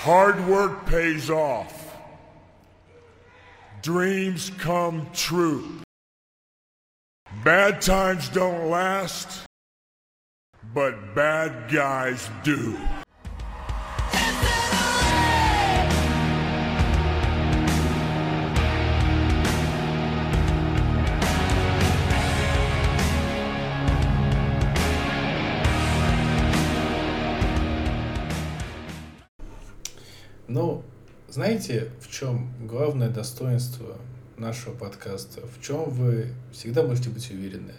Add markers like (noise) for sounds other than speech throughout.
Hard work pays off. Dreams come true. Bad times don't last, but bad guys do. Ну, знаете, в чем главное достоинство нашего подкаста? В чем вы всегда можете быть уверены?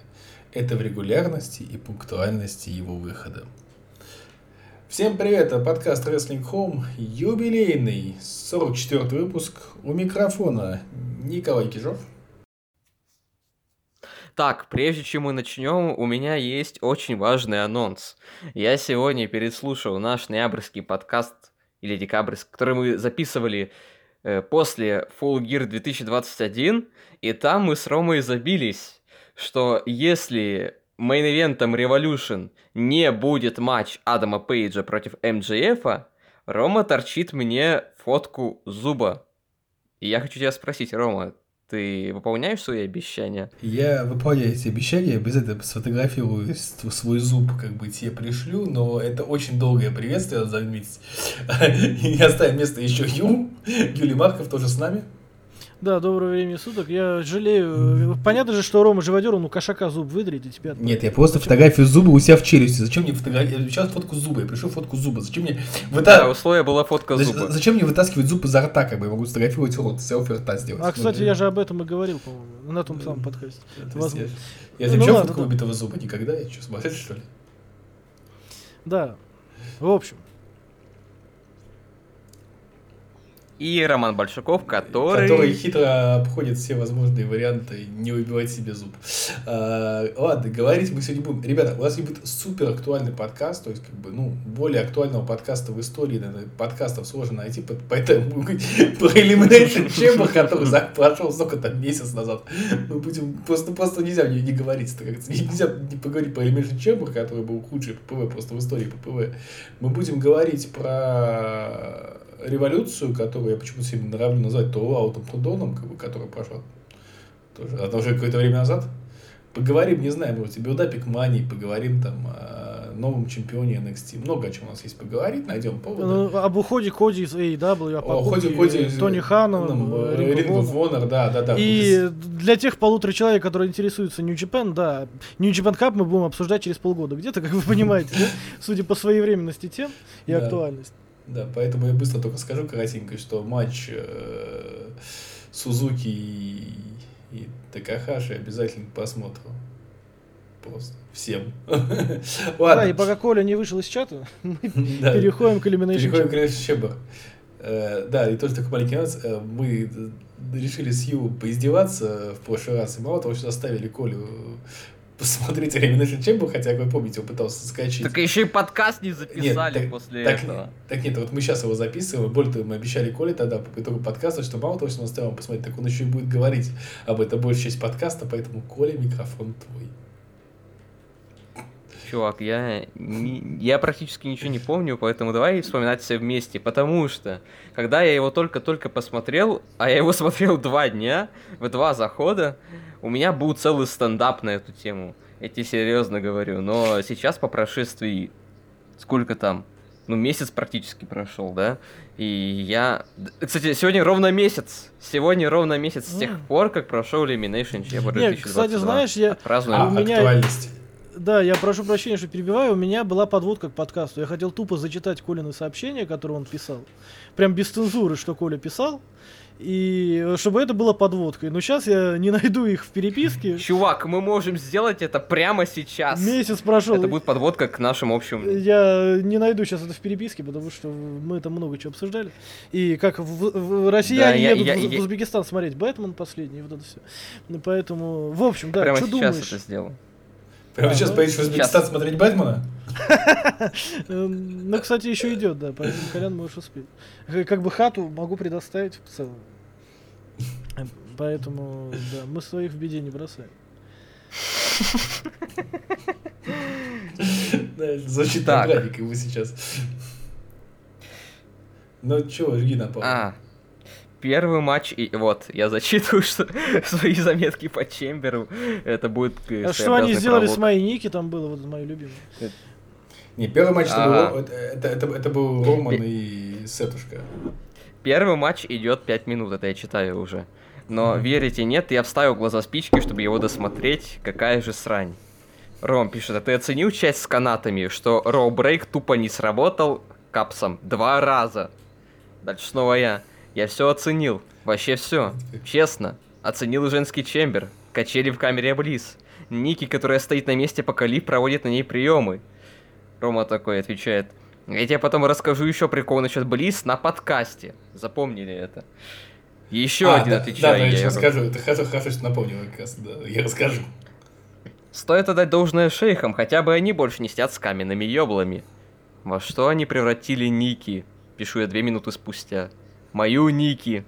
Это в регулярности и пунктуальности его выхода. Всем привет, это подкаст Wrestling Home, юбилейный 44 выпуск. У микрофона Николай Кижов. Так, прежде чем мы начнем, у меня есть очень важный анонс. Я сегодня переслушал наш ноябрьский подкаст или декабрьский, который мы записывали э, после Full Gear 2021, и там мы с Ромой забились, что если мейн-ивентом Revolution не будет матч Адама Пейджа против МДФ, Рома торчит мне фотку зуба. И я хочу тебя спросить, Рома, ты выполняешь свои обещания? Я выполняю эти обещания, обязательно сфотографирую свой зуб, как бы тебе пришлю, но это очень долгое приветствие, надо заметить. (laughs) И оставим место еще Ю, Юлий Марков тоже с нами. Да, доброго времени суток. Я жалею. Понятно же, что Рома живодер, он у кошака зуб выдрит и тебя... Нет, я просто фотографию зуба у себя в челюсти. Зачем мне фотографировать? Сейчас фотку зуба, я пришлю фотку зуба. Зачем мне... Выта... Да, условие была фотка зуба. Зачем мне вытаскивать зуб изо рта, как бы я могу сфотографировать рот, селфи рта сделать. А, кстати, я же об этом и говорил, по-моему, на том самом подкасте. Возможно. Я замечал ну, фотку убитого зуба никогда, я что, смотрел, что ли? Да. В общем, и Роман Большаков, который... Который хитро обходит все возможные варианты не убивать себе зуб. А, ладно, говорить мы сегодня будем. Ребята, у нас будет супер актуальный подкаст, то есть, как бы, ну, более актуального подкаста в истории, наверное, подкастов сложно найти, поэтому (laughs) про Elimination Chamber, который прошел сколько там, месяц назад, мы будем, просто, просто нельзя мне не говорить, это как нельзя не поговорить про Elimination Chamber, который был худший ППВ просто в истории ППВ. Мы будем говорить про революцию, которую я почему-то все норовлю назвать то All Out ом, то доном, как бы, которая прошла тоже, это уже какое-то время назад. Поговорим, не знаю, может, и build-up е к Мании, поговорим там о новом чемпионе NXT. Много о чем у нас есть поговорить, найдем повод. Ну, об уходе Коди из AEW, о покупке Коди, Тони Хану, Ring of Honor, да, да, да. И для тех полутора человек, которые интересуются New Japan, да, New Japan Cup мы будем обсуждать через полгода. Где-то, как вы понимаете, (laughs) судя по своевременности тем и актуальности. Да, поэтому я быстро только скажу коротенько, что матч э, Сузуки и, и Такахаши обязательно посмотрим. Просто всем. (laughs) Ладно. Да, и пока Коля не вышел из чата, (laughs) мы переходим к Elimination Переходим к Elimination. Э, да, и тоже такой маленький нюанс. Э, мы решили с Ю поиздеваться в прошлый раз, и мало того, что заставили Колю посмотрите Elimination Chamber, хотя, как вы помните, он пытался скачать. Так еще и подкаст не записали нет, после так, этого. Так нет, вот мы сейчас его записываем, более того, мы обещали Коле тогда по итогу подкаста, что мало того, что он оставил посмотреть, так он еще и будет говорить об этом большей часть подкаста, поэтому, Коля, микрофон твой. Чувак, я, не, я практически ничего не помню, поэтому давай вспоминать все вместе, потому что, когда я его только-только посмотрел, а я его (laughs) смотрел два дня, в два захода, у меня был целый стендап на эту тему. Я тебе серьезно говорю. Но сейчас по прошествии... Сколько там? Ну, месяц практически прошел, да? И я... Кстати, сегодня ровно месяц. Сегодня ровно месяц с тех пор, как прошел Elimination Chamber 2022. Нет, кстати, знаешь, я... А, у меня... актуальность. Да, я прошу прощения, что перебиваю. У меня была подводка к подкасту. Я хотел тупо зачитать Колины сообщения, которые он писал. Прям без цензуры, что Коля писал и чтобы это было подводкой. Но сейчас я не найду их в переписке. Чувак, мы можем сделать это прямо сейчас. Месяц прошел. Это будет подводка к нашим общим. Я не найду сейчас это в переписке, потому что мы там много чего обсуждали. И как в, в россияне да, едут я, в, я, в Узбекистан смотреть Бэтмен последний, вот это все. Поэтому, в общем, да, прямо что сейчас думаешь? это сделал. Прямо а, сейчас ну, поедешь в Узбекистан смотреть Бэтмена? Ну, кстати, еще идет, да, поэтому Колян можешь успеть. Как бы хату могу предоставить в целом. Поэтому, да, мы своих в беде не бросаем. Звучит так. ему сейчас. Ну чё, жги на пол. А, первый матч, и вот, я зачитываю (laughs) что, свои заметки по Чемберу. Это будет э, А что они сделали с пролог. моей Ники, там было, вот мое любимое. Не, первый матч это, А. был, это, это, это, это был Роман и Сетушка. Первый матч идет 5 минут, это я читаю уже. Но верите, нет, я вставил глаза спички, чтобы его досмотреть. Какая же срань. Ром пишет, а ты оценил часть с канатами, что Роу Брейк тупо не сработал капсом два раза? Дальше снова я. Я все оценил. Вообще все. Честно. Оценил женский чембер. Качели в камере Близ. Ники, которая стоит на месте, пока Ли проводит на ней приемы. Рома такой отвечает. Я тебе потом расскажу еще прикол насчет Близ на подкасте. Запомнили это. Еще А, один да, отвечаю. Да, да, я я сейчас расскажу. Это хорошо, хорошо, что напомнил как раз. Да, я расскажу. Стоит отдать должное шейхам, хотя бы они больше не сидят с каменными ёблами. Во что они превратили Ники? Пишу я две минуты спустя. Мою Ники.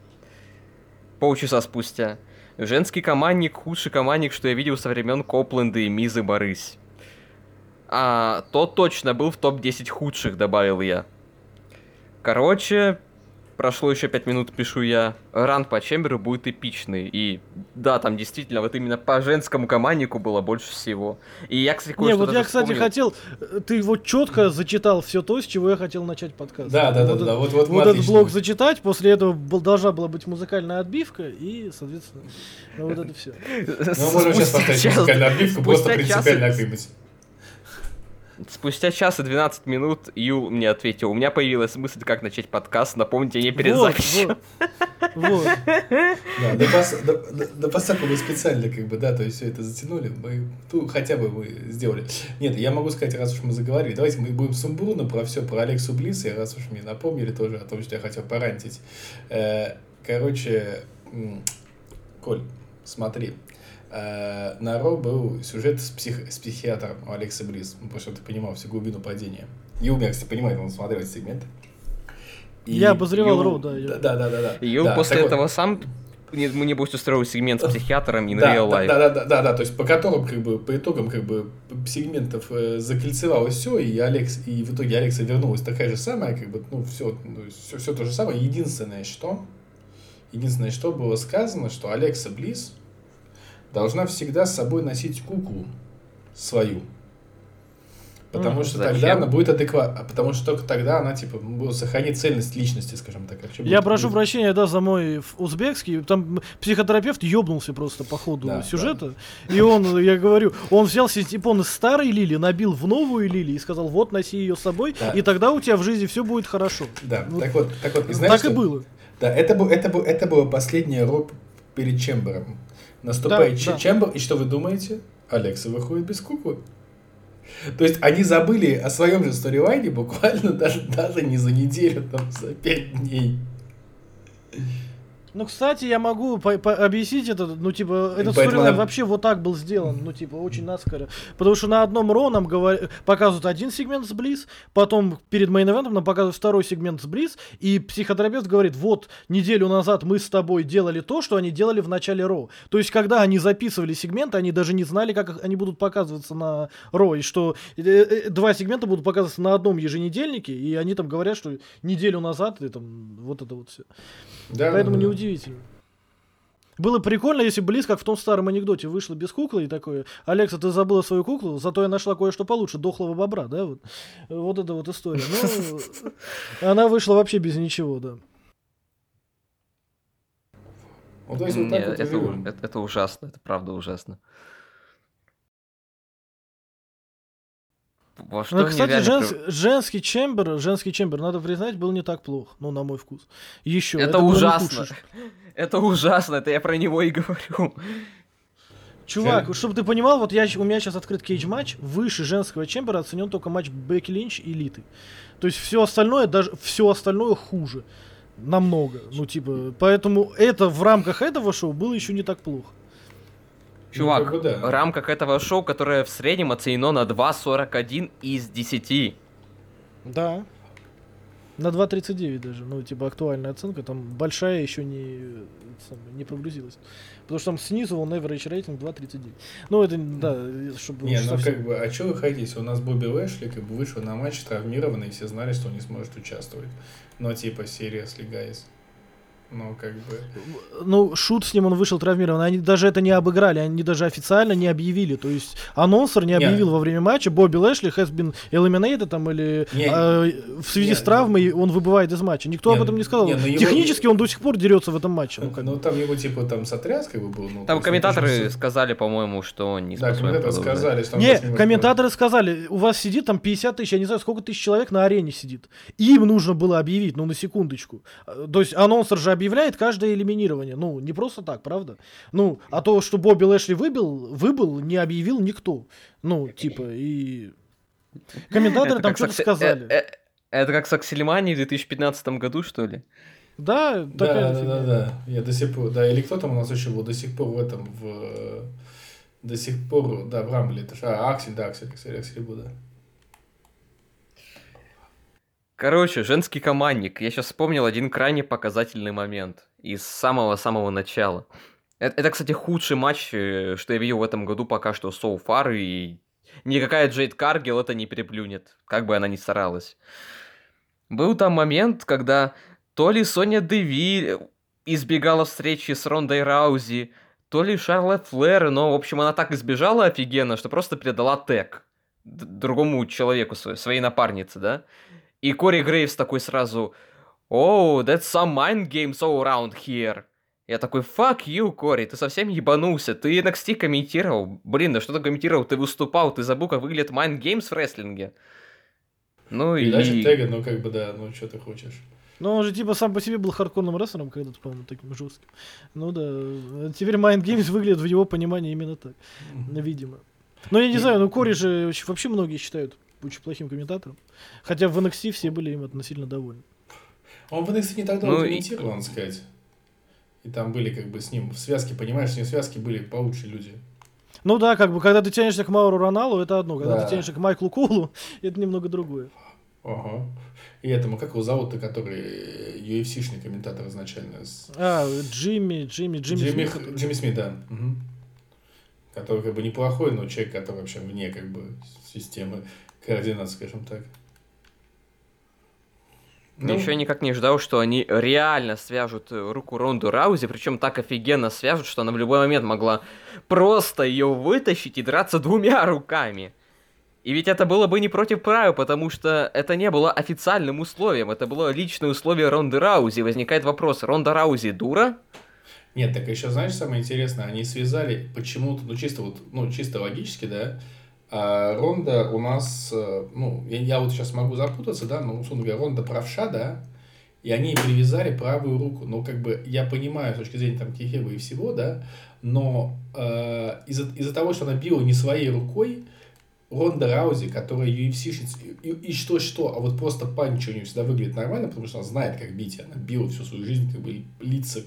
Полчаса спустя. Женский командник худший командник, что я видел со времен Копленда и Мизы Борысь. А, тот точно был в топ-10 худших, добавил я. Короче, прошло еще 5 минут, пишу я. Ран по Чемберу будет эпичный. И да, там действительно вот именно по женскому команднику было больше всего. И я, кстати, Не, кое-что вот даже я, кстати, вспомнил. хотел, э, ты вот четко зачитал все то, с чего я хотел начать подкаст. Да, да, да, вот да, это- вот, вот, Вот этот блок зачитать, после этого был- должна была быть музыкальная отбивка, и, соответственно, ну, вот это все. Ну, можем сейчас поставить музыкальную отбивку, просто принципиально отбивать. Спустя час и 12 минут Юл мне ответил, у меня появилась мысль, как начать подкаст, напомните мне перед Вот, записью. вот. Да, да поскольку мы специально, как бы, да, то есть все это затянули, мы, ну, хотя бы мы сделали. Нет, я могу сказать, раз уж мы заговорили, давайте мы будем сумбурно про все, про Алексу Близ, и раз уж мне напомнили тоже о том, что я хотел порантить. Э, Короче, Коль, смотри, на Ро был сюжет с, псих- с психиатром у Алекса Близ, ну, потому что ты понимал всю глубину падения. И у меня, кстати, понимает, он смотрел эти сегменты. И Я обозревал Ю- Ро, да, я- Да, да, да, да. да. Юл Да, после так вот. этого сам мне, мне будет устроил сегмент с психиатром и да, Real да, Life. да, да, да, да, да, то есть по которым, как бы, по итогам, как бы, сегментов э, закольцевалось все, и Алекс, и в итоге Алекса вернулась такая же самая, как бы, ну, все, все, все то же самое. Единственное, что, единственное, что было сказано, что Алекса Близ должна всегда с собой носить куклу свою. Потому Мгм. что Зачем? тогда она будет адекватна, потому что только тогда она, типа, будет сохранить цельность личности, скажем так. Я прошу будет- прощения, да, за мой узбекский. Там психотерапевт ёбнулся просто по ходу Да, сюжета. И он, я говорю, он взял синтепон из старой лили, набил в новую лили и сказал, вот, носи ее с собой, Да. и тогда у тебя в жизни все будет хорошо. Да, Вот так вот, так вот, и знаешь, так что- и было. Да, это, был, это, был, это было последнее роб перед Чембером. Наступает Да, да. Чембер, и что вы думаете? Алекса выходит без куклы. То есть они забыли о своем же сторилайне буквально даже, даже не за неделю, там, за пять дней. Ну, кстати, я могу по- по- объяснить это, ну, типа, этот сторилайн вообще вот так был сделан, ну, типа, очень наскоро. Потому что на одном Ро нам говор- показывают один сегмент с Близ, потом перед мейн-эвентом нам показывают второй сегмент с Близ, и психотерапевт говорит, вот, неделю назад мы с тобой делали то, что они делали в начале Ро. То есть, когда они записывали сегменты, они даже не знали, как они будут показываться на Ро, и что э, э, два сегмента будут показываться на одном еженедельнике, и они там говорят, что неделю назад, и там, вот это вот все. Да, Поэтому да, да. неудивительно. Было прикольно, если бы Лиз, как в том старом анекдоте, вышла без куклы и такое, Алекса, ты забыла свою куклу, зато я нашла кое-что получше, дохлого бобра, да, вот. Вот это вот история. Ну, (laughs) она вышла вообще без ничего, да. Ну, то есть вот так это- это ужасно, это правда ужасно. Во что Ну, кстати, женс- женский чембер, женский чембер, надо признать, был не так плохо, ну, на мой вкус. Еще. Это не ужасно. (laughs) Это ужасно, это я про него и говорю. Чувак, Жаль. чтобы ты понимал, вот я, у меня сейчас открыт Cagematch, выше женского Chamber а оценен только матч Бекки Линч и Литы. То есть все остальное, даже все остальное хуже. Намного. Ну, типа, поэтому это в рамках этого шоу было еще не так плохо. Чувак, как бы да. в рамках этого шоу, которое в среднем оценено на 2.41 из 10. Да. На 2.39 даже, ну, типа, актуальная оценка, там большая еще не, не прогрузилась. Потому что там снизу он average рейтинг 2.39. Ну, это, да, чтобы... Не, ну совсем- как бы, а что вы хотите? У нас Бобби Лэшли как бы вышел на матч травмированный, и все знали, что он не сможет участвовать. Но типа, seriously, guys. Ну, как бы... Ну, шут с ним он вышел травмированный. Они даже это не обыграли, они даже официально не объявили. То есть анонсер не Не. объявил во время матча. Бобби Лэшли has been eliminated там или Не. э, в связи Не. с травмой он выбывает из матча. Никто Не, об этом не сказал. не, ну его- Технически он до сих пор дерется в этом матче. Ну, Ну, как бы. там его типа там сотряс как бы был. Ну, Там ну, комментаторы тоже всё- сказали, по-моему, что он не Да, комментаторы продолжать. сказали, что Не, комментаторы сказали, у вас сидит там 50 тысяч, я не знаю, сколько тысяч человек на арене сидит. Им нужно было объявить, ну, на секундочку. Э, То есть анонсер же объявляет каждое элиминирование. Ну, не просто так, правда? Ну, а то, что Бобби Лэшли выбил, выбыл, не объявил никто. Ну, типа, и... Комментаторы там что-то сказали. э, э, Это как с Аксельмани в 2015 году, что ли? Да, Да, такая да, да, да. Я до сих пор, да, или кто там у нас еще был до сих пор в этом, в э, до сих пор, да, в Рамбле, это ж, а, Аксель, да, Аксель, Аксель, Аксель, был, да. Короче, женский командник. Я сейчас вспомнил один крайне показательный момент из самого-самого начала. Это, это, кстати, худший матч, э, что я видел в этом году пока что so far, и никакая Джейд Каргил это не переплюнет, как бы она ни старалась. Был там момент, когда то ли Соня Деви избегала встречи с Рондой Раузи, то ли Шарлотт Флэр, но, в общем, она так избежала офигенно, что просто передала тег другому человеку, своей напарнице, да? И Кори Грейвс такой сразу, «Oh, that's some mind games all around here». Я такой, fuck you, Кори, ты совсем ебанулся, ты NXT комментировал. Блин, да что ты комментировал, ты выступал, ты забыл, как выглядит mind games в рестлинге. Ну Передача и... тега, ну как бы, да, ну что ты хочешь. Ну, он же типа сам по себе был хардкорным рестлером когда-то, по-моему, таким жестким. Ну да. Теперь Mind Games выглядит в его понимании именно так. Видимо. Но я не И- знаю, ну Кори же вообще- вообще многие считают очень плохим комментатором. Хотя в NXT все были им относительно довольны. Он в NXT не так Ну долго и- комментировал, надо сказать. И там были как бы с ним в связке, понимаешь, с ним в связке были получше люди. Ну да, как бы, когда ты тянешься к Мауру Роналу, это одно. Когда Да. ты тянешься к Майклу Колу, (laughs) это немного другое. Ага. И этому, как его зовут-то, который э, UFC-шный комментатор изначально? с- А, Джимми, Джимми, Джимми, Джимми, Смит. Джимми Смит, да. Мгм. Который как бы неплохой, но человек, который вообще вне как бы системы координат, скажем так. Ну, Еще никак не ждал, что они реально свяжут э, руку Ронду Раузи, причем так офигенно свяжут, что она в любой момент могла просто ее вытащить и драться двумя руками. И ведь это было бы не против правил, потому что это не было официальным условием, это было личное условие Ронды Раузи. Возникает вопрос, Ронда Раузи дура? Нет, так еще знаешь, самое интересное, они связали почему-то, ну чисто вот, ну чисто логически, да, а Ронда у нас, э, ну, я, я вот сейчас могу запутаться, да, но, условно говоря, Ронда правша, да, и они привязали правую руку. Ну, как бы, я понимаю с точки зрения там Кихева и всего, да, но э, из-за из того, что она била не своей рукой, Ронда Раузи, которая UFC-шница, и, и что-что, а вот просто панч у нее всегда выглядит нормально, потому что она знает, как бить. Она била всю свою жизнь, как бы лица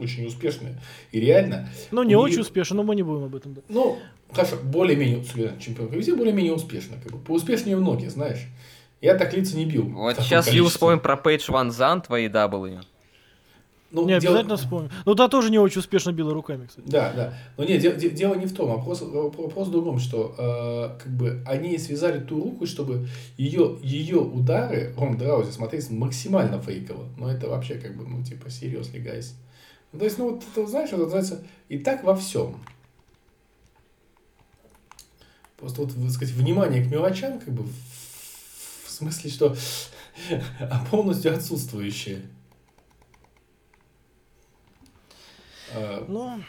очень успешные. И реально, Ну, не у очень успешно, но мы не будем об этом. Да. ну, хорошо, более-менее, чемпионка везде более-менее успешно. Как бы, поуспешнее многие, знаешь. Я так лица не бил. Вот сейчас количестве. вспомним про Пейдж Ван Зант в AEW. Ну, не дело- обязательно вспомним. Ну, та тоже не очень успешно била руками, кстати. Да, да. Но нет, де- де- дело не в том. Вопрос, вопрос в другом, что э, как бы они связали ту руку, чтобы ее, ее удары Ронда Раузи смотрелись максимально фейково. Но это вообще как бы, ну, типа, seriously, guys. Ну, то есть, ну, вот, это, знаешь, это называется и так во всем. Просто вот, так сказать, внимание к мелочам, как бы, в, смысле, что (laughs) полностью отсутствующее. А, Ну,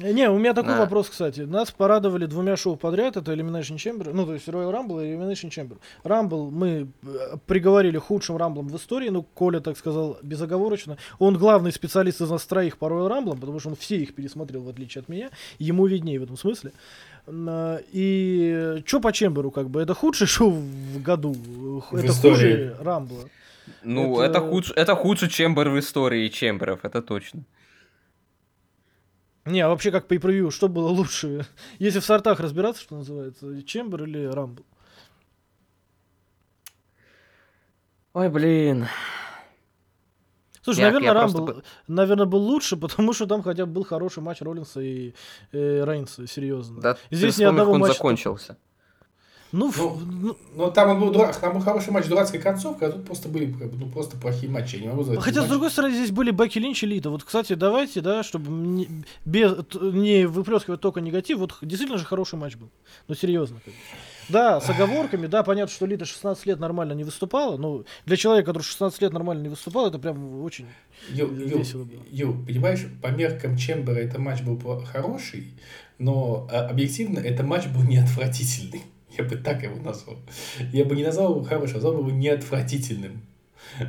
не, у меня такой Да. вопрос, кстати. Нас порадовали двумя шоу подряд. Это Elimination Chamber, ну, то есть Royal Rumble и Elimination Chamber. Rumble мы э, приговорили худшим рамблом в истории. Ну, Коля так сказал безоговорочно. Он главный специалист из нас троих по Royal Rumble, потому что он все их пересмотрел, в отличие от меня. Ему виднее в этом смысле. А, И что по Чемберу, как бы? Это худшее (laughs) шоу в году? это истории. хуже Рамбла? Ну, Это- это, худше, это худше Чембер в истории Чемберов, это точно. Не, а вообще как по превью, что было лучше? (laughs) Если в сортах разбираться, что называется, Чембер или Рамбл? Ой, блин. Слушай, Я- наверное, я Рамбл, просто наверное, был лучше, (laughs) потому что там хотя бы был хороший матч Роллинса и э, Рейнса, серьезно. Да Здесь ты ни одного матча- закончился. Ну, Ну, ну, Ну, там он был дурак, там был хороший матч, дурацкая концовка, а тут просто были как бы, ну, просто плохие матчи. Я не могу назвать Хотя, с матч. другой стороны, здесь были Бекки Линч и Лита. Вот, кстати, давайте, да, чтобы не, без, не выплескивать только негатив, вот действительно же хороший матч был. Ну, серьезно. как бы. Да, с оговорками, да, понятно, что Лита 16 лет нормально не выступала, но для человека, который 16 лет нормально не выступал, это прям очень... Ю, Ю, весело было. Ю, понимаешь, по меркам Чембера это матч был хороший, но а, объективно это матч был не отвратительный. Я бы так его назвал. Я бы не назвал его хорошим, назвал бы его не отвратительным.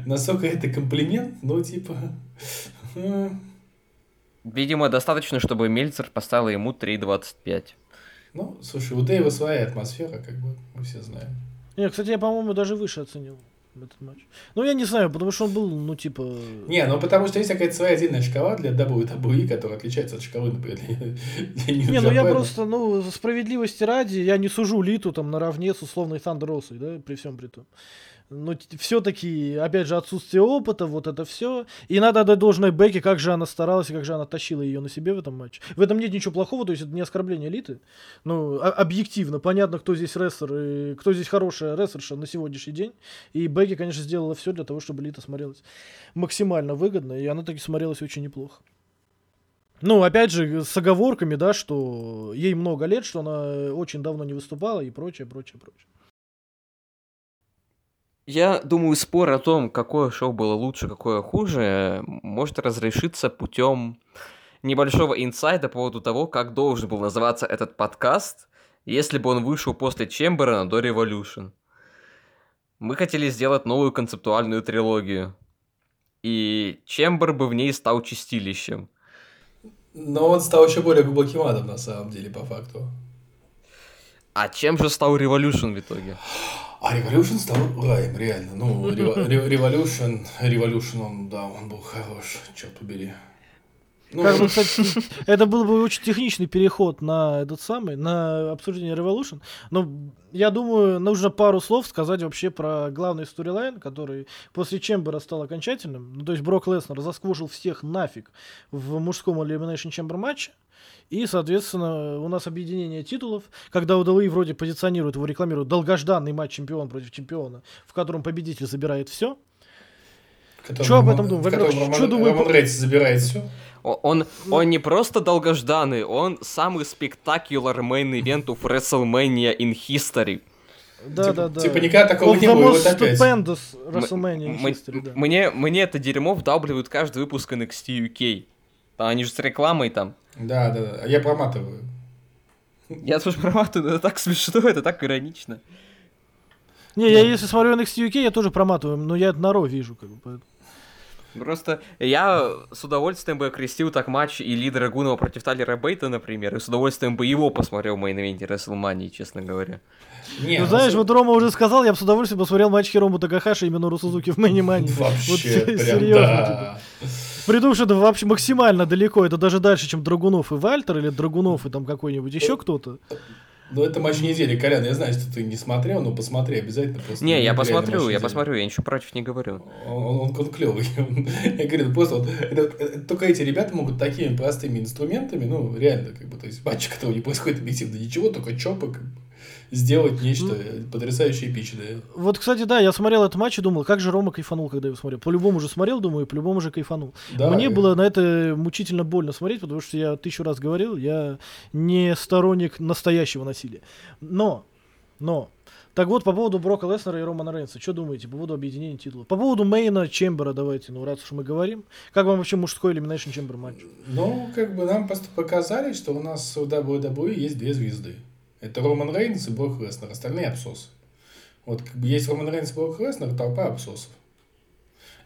Насколько это комплимент, ну, типа... э, Видимо, достаточно, чтобы Мельцер поставил ему 3.25. Ну, слушай, у Дэйва своя атмосфера, как бы мы все знаем. Не, кстати, я, по-моему, даже выше оценил этот матч. Ну, я не знаю, потому что он был, ну, типа... Не, ну потому что есть какая-то своя отдельная шкала для WWE, которая отличается от шкалы, например, для, для Не, ну я просто, ну, справедливости ради, я не сужу Литу там наравне с условной Thunder Росой, да, при всем при том. Но все-таки, опять же, отсутствие опыта, вот это все. И надо отдать должное Бекке, как же она старалась, и как же она тащила ее на себе в этом матче. В этом нет ничего плохого, то есть это не оскорбление элиты. Ну, объективно, понятно, кто здесь рестлер, и кто здесь хорошая рестлерша на сегодняшний день. И Бекки, конечно, сделала все для того, чтобы Лита смотрелась максимально выгодно, и она таки смотрелась очень неплохо. Ну, опять же, с оговорками, да, что ей много лет, что она очень давно не выступала и прочее, прочее, прочее. Я думаю, спор о том, какое шоу было лучше, какое хуже, может разрешиться путем небольшого инсайда по поводу того, как должен был называться этот подкаст, если бы он вышел после Чемберона до Revolution. Мы хотели сделать новую концептуальную трилогию. И Чембер бы в ней стал чистилищем. Но он стал еще более глубоким адом, на самом деле, по факту. А чем же стал Revolution в итоге? (sighs) А Revolution стал раем, реально. Ну, Revo- Re- (laughs) Revolution, Revolution, он, да, он был хорош, черт побери. Ну, Как бы, кстати, (laughs) это был бы очень техничный переход на этот самый, на обсуждение Revolution. Но я думаю, нужно пару слов сказать вообще про главный сторилайн, который после Чембера стал окончательным. Ну, то есть Брок Леснер засквожил всех нафиг в мужском Elimination Chamber матче. И, соответственно, у нас объединение титулов, когда WWE вроде позиционирует его, рекламирует долгожданный матч чемпион против чемпиона, в котором победитель забирает все. чё об этом думаю? Во-первых, чё думаю Роман Рейнс забирает все. Он, он не просто долгожданный, он самый spectacular main event в WrestleMania in history. Да, да, да. Типа никогда такого Он не было, вот опять. stupendous WrestleMania history, да. мне, мне это дерьмо вдавливают каждый выпуск NXT UK. Там Они же с рекламой там. Да, да, да. А я проматываю. Я тоже проматываю, но это так смешно, это так иронично. Не, я если смотрю NXT UK, я тоже проматываю, но я это на Raw вижу, как бы. поэтому. Просто я с удовольствием бы окрестил так матч Ильи Драгунова против Тайлера Бейта, например, и с удовольствием бы его посмотрел в main event е WrestleMania, честно говоря. Не, Ну, на знаешь, вот Рома уже сказал, я бы с удовольствием посмотрел матч Хирому Такахаши и Минору Сузуки в мейне Мании. Вообще, (laughs) прям, серьезно, типа. да. При том, что это вообще максимально далеко, это даже дальше, чем Драгунов и Вальтер, или Драгунов и там какой-нибудь еще кто-то. Ну, это матч недели, Колян, я знаю, что ты не смотрел, но посмотри обязательно. просто Не, я посмотрю, я посмотрю, я ничего против не говорю. Он, он, он, он клевый. (laughs) Я говорю, ну, просто вот, это- это- только эти ребята могут такими простыми инструментами, ну, реально, как бы, то есть матч, (laughs) которого не происходит объективно ничего, только чопы, как бы, сделать нечто потрясающе эпичное. Вот, кстати, да, я смотрел этот матч и думал, как же Рома кайфанул, когда его смотрел. По-любому же смотрел, думаю, и по-любому же кайфанул. Да, Мне и- было на это мучительно больно смотреть, потому что я тысячу раз говорил, я не сторонник настоящего насилия. Но, но, так вот, по поводу Брока Леснера и Романа Рейнса, что думаете по поводу объединения титулов? По поводу main а Chamber а давайте, ну раз уж мы говорим. Как вам вообще мужской Elimination Chamber матч? Ну, как бы нам просто показали, что у нас в WWE есть две звезды. Это Роман Рейнс и Брок Леснер, остальные абсосы. Вот как бы есть Роман Рейнс и Брок Леснер, толпа абсосов.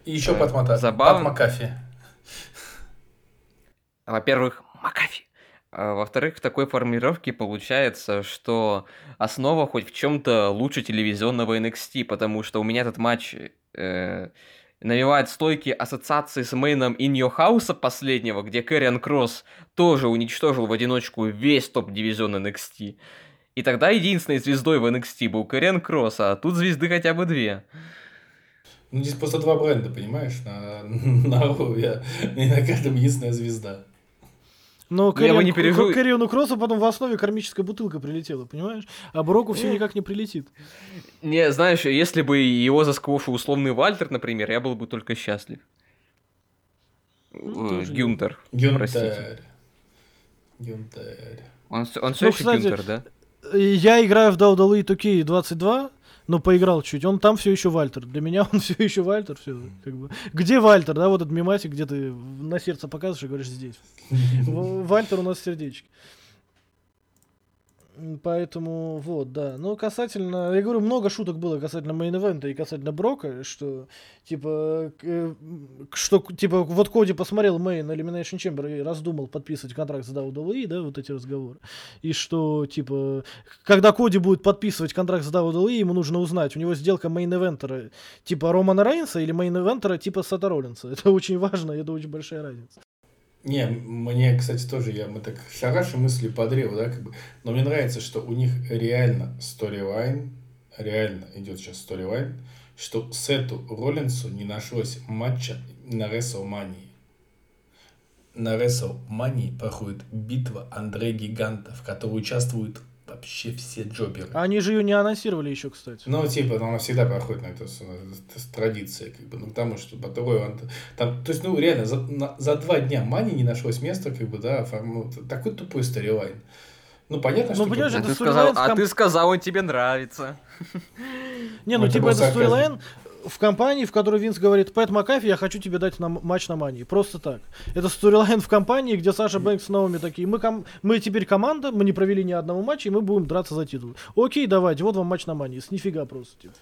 И еще Э, Пат, Мата- забавно. Пат Макафи. Во-первых, Макафи. А во-вторых, в такой формулировке получается, что основа хоть в чем-то лучше телевизионного NXT, потому что у меня этот матч э, навевает стойкие ассоциации с main ом In Your House последнего, где Кэриан Кросс тоже уничтожил в одиночку весь топ-дивизион NXT. И тогда единственной звездой в NXT был Кэриан Кросс, а тут звезды хотя бы две. Ну, здесь просто два бренда, понимаешь? На, (laughs) на я, и на каждом единственная звезда. Но Я бы не Карион- пережил- К- Кариону Кроссу потом в основе кармическая бутылка прилетела, понимаешь? А Броку все никак не прилетит. Не, знаешь, если бы его засквошил условный Вальтер, например, я был бы только счастлив. Ну, Э, Гюнтер. Простите. Гюнтер. Гюнтер. Он, он все Ну, еще кстати, Гюнтер, да? Я играю в WWE 2K22, но поиграл чуть. Он там все еще Вальтер. Для меня (laughs) он все еще Вальтер. Все, как бы. Где Вальтер, да, вот этот мемасик, где ты на сердце показываешь и говоришь здесь. (laughs) Вальтер у нас сердечки. Поэтому вот, да. Ну, касательно, я говорю, много шуток было касательно main event а и касательно Брока, что, типа, э, что, типа, вот Коди посмотрел main Elimination Chamber и раздумал подписывать контракт с WWE, да, вот эти разговоры. И что, типа, когда Коди будет подписывать контракт с WWE, ему нужно узнать, у него сделка main eventer а типа Романа Рейнса или main eventer а типа Сета Роллинса. (laughs) Это очень важно, это очень большая разница. Не, мне, кстати, тоже, я, мы так шарашим мысли по древу, да, как бы, но мне нравится, что у них реально storyline, реально идет сейчас storyline, что Сету Роллинсу не нашлось матча на WrestleMania. На WrestleMania проходит битва Андре Гиганта, в которой участвуют вообще все jobber ы. Они же ее не анонсировали еще, кстати. Ну, типа, ну, она всегда проходит на это, это с- традиция, как бы, ну, потому что Royale, он- там, то есть, ну, реально, за, на- за два дня Мании не нашлось места, как бы, да, форму- такой тупой storyline. Ну, понятно, Ну, что... понимаешь, А это ты, storyline сказал, в а ты сказал, он тебе нравится. (laughs) Не, ну Это типа был это сарказм. В компании, в которой Винс говорит, Пэт Макафи, я хочу тебе дать на матч на Мании. Просто так. Это storyline в компании, где Саша Бэнкс с Наоми такие, мы, ком- мы теперь команда, мы не провели ни одного матча, и мы будем драться за титул. Окей, давайте, вот вам матч на Мании. С нифига просто. Типа.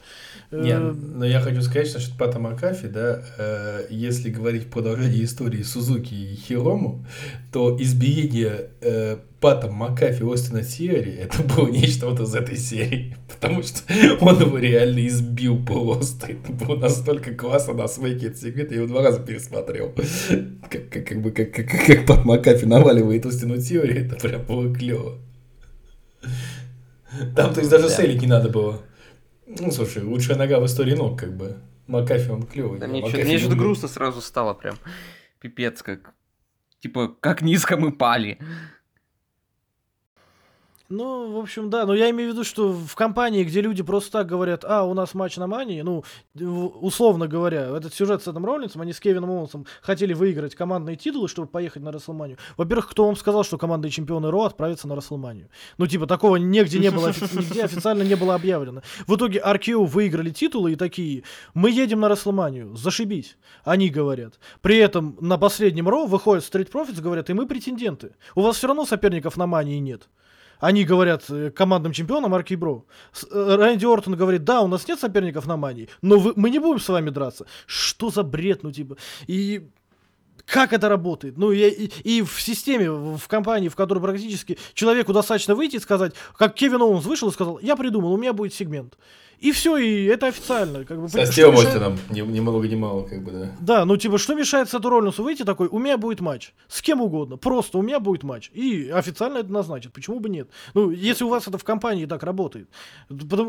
Не, Э, но я хочу сказать, что насчет Пата Макафи, да, э, если говорить продолжение истории Сузуки и Хирому, то избиение э, Пата Макафи Остином Тиори это было нечто вот из этой серии. Потому что он его реально избил просто. Это было настолько классно на Smack е сегмент. Я его два раза пересмотрел. Как, как, как бы как, как, как, Пат Макафи наваливает Остину Тиори, это прям было клево. Там, то есть, даже Да. sell ить не надо было. Ну, слушай, лучшая нога в истории ног, как бы. Макафи, он клевый. Да мне Макафи что-то грустно сразу стало прям. Пипец как. Типа, как низко мы пали. Ну, в общем, да, но я имею в виду, что в компании, где люди просто так говорят, а, у нас матч на Мании, ну, условно говоря, этот сюжет с Сетом Роллинсом, они с Кевином Оуэнсом хотели выиграть командные титулы, чтобы поехать на Рестлманию. Во-первых, кто вам сказал, что командные чемпионы Raw отправятся на Рестлманию? Ну, типа, такого нигде не было, нигде официально не было объявлено. В итоге RKO выиграли титулы и такие, мы едем на Расселманию, зашибись. Они говорят. При этом на последнем Ро выходят Street Profits, говорят, и мы претенденты. У вас все равно соперников на Мании нет. Они говорят э, командным чемпионам Арки Бро. Э, Рэнди Ортон говорит, да, у нас нет соперников на Мании, но вы- мы не будем с вами драться. Что за бред, ну типа. И как это работает? Ну, и, и, и в системе, в компании, в которой практически человеку достаточно выйти и сказать, как Кевин Оуэнс вышел и сказал, я придумал, у меня будет сегмент. И все, и это официально. Как бы, Со Стивом Остином, ни, ни много ни мало, как бы, да. да, ну типа, что мешает Сету Роллинсу выйти такой, у меня будет матч. С кем угодно. Просто у меня будет матч. И официально это назначит. Почему бы нет? Ну, если у вас это в компании так работает.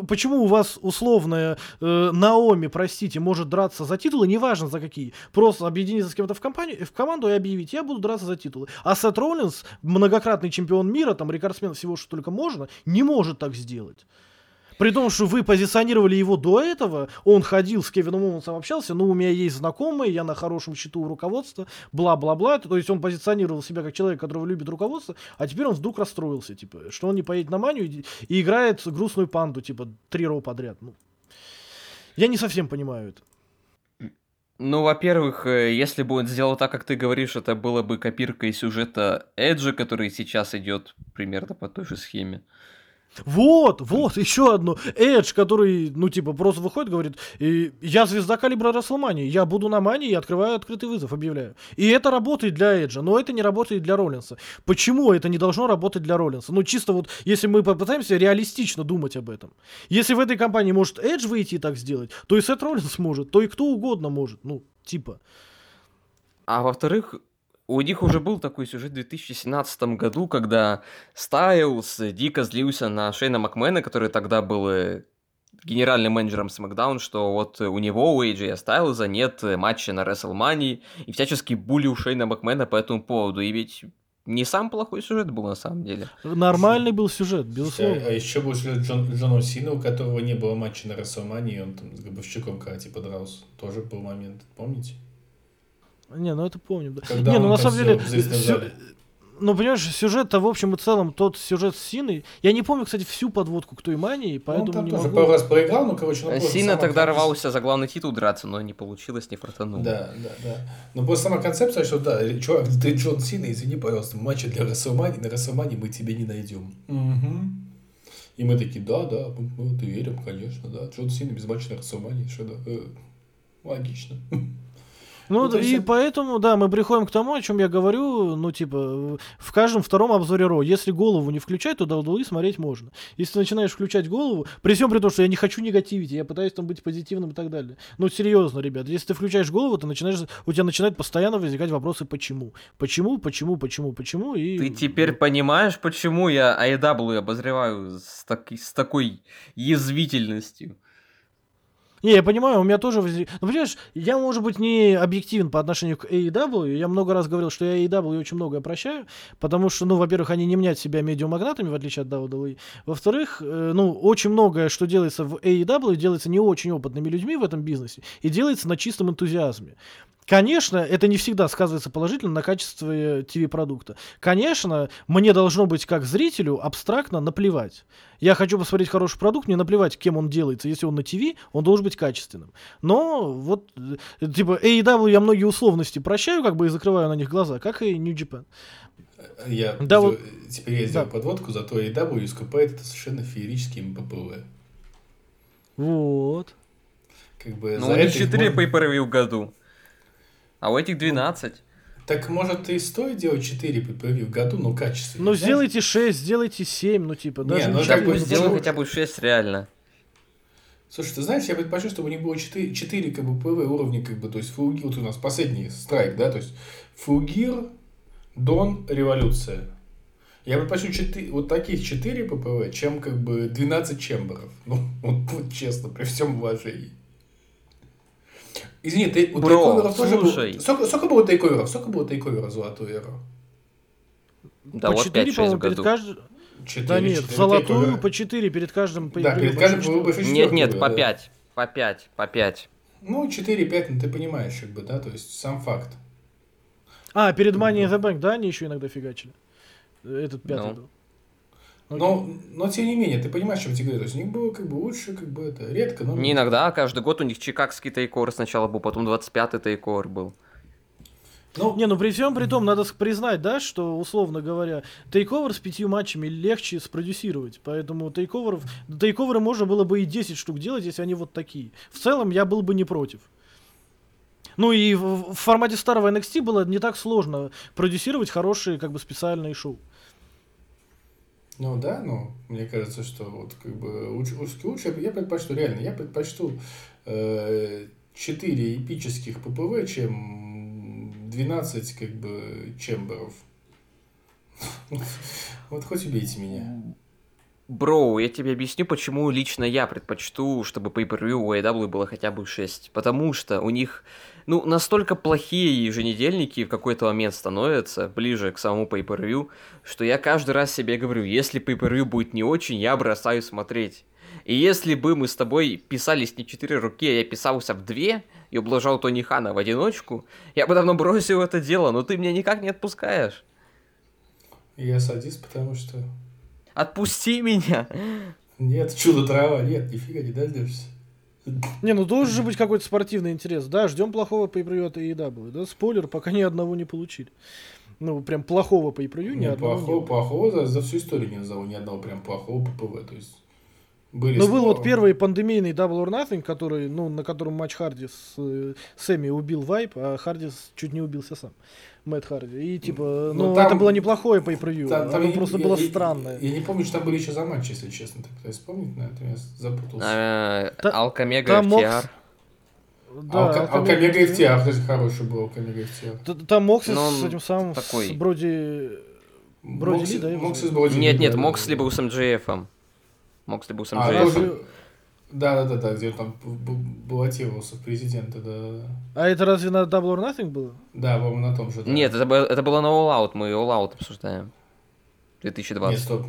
Почему у вас условная э, Наоми, простите, может драться за титулы, неважно за какие. Просто объединиться с кем-то в, компанию, в команду и объявить, я буду драться за титулы. А Сет Роллинс, многократный чемпион мира, там, рекордсмен всего, что только можно, не может так сделать. При том, что вы позиционировали его до этого, он ходил с Кевином Оуэнсом, общался, ну, у меня есть знакомые, я на хорошем счету у руководства, бла-бла-бла. То есть он позиционировал себя как человек, которого любит руководство, а теперь он вдруг расстроился, типа, что он не поедет на манию и, и играет грустную панду, типа, три роу подряд. Ну, я не совсем понимаю это. Ну, во-первых, э, если бы он сделал так, как ты говоришь, это было бы копиркой сюжета Эджа, который сейчас идет примерно по той же схеме. Вот, вот, еще одно. Эдж, который, ну, типа, просто выходит, говорит, «И я звезда калибра Расселмании, я буду на мании и открываю открытый вызов, объявляю. И это работает для Эджа, но это не работает для Роллинса. Почему это не должно работать для Роллинса? Ну, чисто вот, если мы попытаемся реалистично думать об этом. Если в этой компании может Эдж выйти и так сделать, то и Сет Роллинс может, то и кто угодно может, ну, типа. А во-вторых, у них уже был такой сюжет в 2017 году, когда Стайлз дико злился на Шейна Макмена, который тогда был э, генеральным менеджером SmackDown, что вот у него, у AJ Стайлза нет матча на WrestleMania, и всячески булил Шейна Макмена по этому поводу. И ведь не сам плохой сюжет был на самом деле. Нормальный был сюжет, А, безусловно. а еще был сюжет Джон, Джона Сина, у которого не было матча на WrestleMania, и он там с Гробовщиком когда типа дрался. Тоже был момент, помните? Не, ну это помню, да. Когда не, ну на самом деле, сю- ну понимаешь, сюжет-то в общем и целом, тот сюжет с Синой, я не помню, кстати, всю подводку к той мании, Ну, поэтому он там не тоже могу... пару раз проиграл, ну, короче, ну, Сина тогда концепция- рвался за главный титул драться, но не получилось, не фартануло. Да, да, да. Но просто сама концепция, что да, чувак, ты Джон Сина, извини, пожалуйста, матча для WrestleMania, на WrestleMania мы тебе не найдем. Мгм. И мы такие, да, да, мы, мы это верим, конечно, да. Джон Сина без матча на WrestleMania, что да, э, логично. Ну, Ну, и есть это- поэтому, да, мы приходим к тому, о чем я говорю, ну, типа, в каждом втором обзоре Ро, если голову не включать, то WWE смотреть можно. Если ты начинаешь включать голову, при всем при том, что я не хочу негативить, я пытаюсь там быть позитивным и так далее. Ну, серьезно, ребят, если ты включаешь голову, ты начинаешь, у тебя начинают постоянно возникать вопросы, почему? Почему, почему, почему, почему, и... Ты теперь понимаешь, почему я AEW обозреваю с, таки- с такой язвительностью? Не, я понимаю, у меня тоже возник... Ну, понимаешь, я, может быть, не объективен по отношению к AEW. Я много раз говорил, что я AEW очень многое прощаю, потому что, ну, во-первых, они не мнят себя медиамагнатами, в отличие от WWE. Во-вторых, э, ну, очень многое, что делается в AEW, делается не очень опытными людьми в этом бизнесе и делается на чистом энтузиазме. Конечно, это не всегда сказывается положительно на качестве ТВ-продукта. Конечно, мне должно быть как зрителю абстрактно наплевать. Я хочу посмотреть хороший продукт, мне наплевать, кем он делается. Если он на ТВ, он должен быть качественным. Но вот, э, типа, AEW я многие условности прощаю, как бы и закрываю на них глаза, как и New Japan. Я Да, вот- теперь я сделал да. подводку, зато AEW искупает это совершенно феерический МППВ. Вот. Как бы Ну, за у них это их 4 можно- pay в году. А у этих 12. Так может и стоит делать 4 pay в году, но качественно. Ну, сделайте 6, сделайте 7, ну, типа, Не, даже ну, не так Так бы сделай ну, хотя бы 6 реально. Слушай, ты знаешь, я предпочел, чтобы у них было 4, 4 как бы, ППВ уровня, как бы, то есть Full Gear, вот у нас последний страйк, да, то есть Full Gear, Дон, Революция. Я предпочел 4, вот таких 4 ППВ, чем как бы 12 Chamber ов. (laughs) Ну, вот, вот честно, при всем уважении. Извини, ты, у Бро, takeover ов тоже слушай. было... Сколько, сколько было takeover ов? Сколько было takeover ов золотую эру? Да, по вот 4, 5-6 в по-моему, перед каждым... Четыре, Да нет, четыре золотую тейковера. по 4 перед каждым... Да, перед каждым было бы Нет, нет, по да. 5. По 5, по 5. Ну, 4-5, ну ты понимаешь, как бы, да, то есть сам факт. А, перед Money in the Bank, да, они еще иногда фигачили? Этот пятый Ну. был. Но, но тем не менее, ты понимаешь, о чем тебе говорю. То есть у них было как бы лучше, как бы это редко, но... Не иногда, а каждый год у них чикагский тейкор сначала был, потом 25-й тейкор был. Ну, Не, ну при всем при том, надо признать, да, что, условно говоря, тейковер с пятью матчами легче спродюсировать. Поэтому тейковеров, тейковеры можно было бы и 10 штук делать, если они вот такие. В целом, я был бы не против. Ну и в, в формате старого NXT было не так сложно продюсировать хорошие, как бы, специальные шоу. Ну да, но мне кажется, что вот как бы лучше, лучше, лучше я предпочту, реально, я предпочту э, 4 эпических ППВ, чем 12 как бы чемберов. (laughs) Вот хоть убейте меня. Бро, я тебе объясню, почему лично я предпочту, чтобы Pay-Per-View у AEW было хотя бы 6. Потому что у них, ну, настолько плохие еженедельники в какой-то момент становятся ближе к самому Pay-Per-View, что я каждый раз себе говорю, если Pay-Per-View будет не очень, я бросаю смотреть. И если бы мы с тобой писались не четыре руки, а я писался в две и ублажал Тони Хана в одиночку, я бы давно бросил это дело, но ты меня никак не отпускаешь. Я садист, потому что... Отпусти меня! Нет, чудо трава, нет, нифига не дождешься. Не, ну должен же быть какой-то спортивный интерес. Да, ждем плохого pay от AEW. Да, спойлер, пока ни одного не получили. Ну, прям плохого pay ни Не, одного плохого, плохого за, за всю историю не назову ни одного прям плохого ППВ. То есть были Ну, был вот первый пандемийный Double or Nothing, который, ну, на котором матч Харди с э, Сэмми убил vibe, а Харди чуть не убился сам. Мэтт Харди. И типа, Ну, ну, там- это было неплохое pay per Там- там оно я- просто я- было я- странное. Я, не помню, что там были еще за матчи, если честно. Так пытаюсь вспомнить, на этом я запутался. Э, Та- Алкомега там Мокс- FTR. Да, Алка- Алкамега Алкомега FTR. Кстати, хороший был Алкомега FTR. Там Моксис Но он с этим самым, такой. с Броди... Броди Мокси- Ли, да, его Мокси зовут? с Броди Ли, Нет, нет, да. был с МДФом. Был с А, МДФом. тоже- Да, да, да, да, где он там баллотировался в президенты, да, да, да. А это разве на Double or Nothing было? Да, по-моему, на том же, да. Нет, это, было- это было на All Out, мы All Out обсуждаем. Нет, 2020. стоп.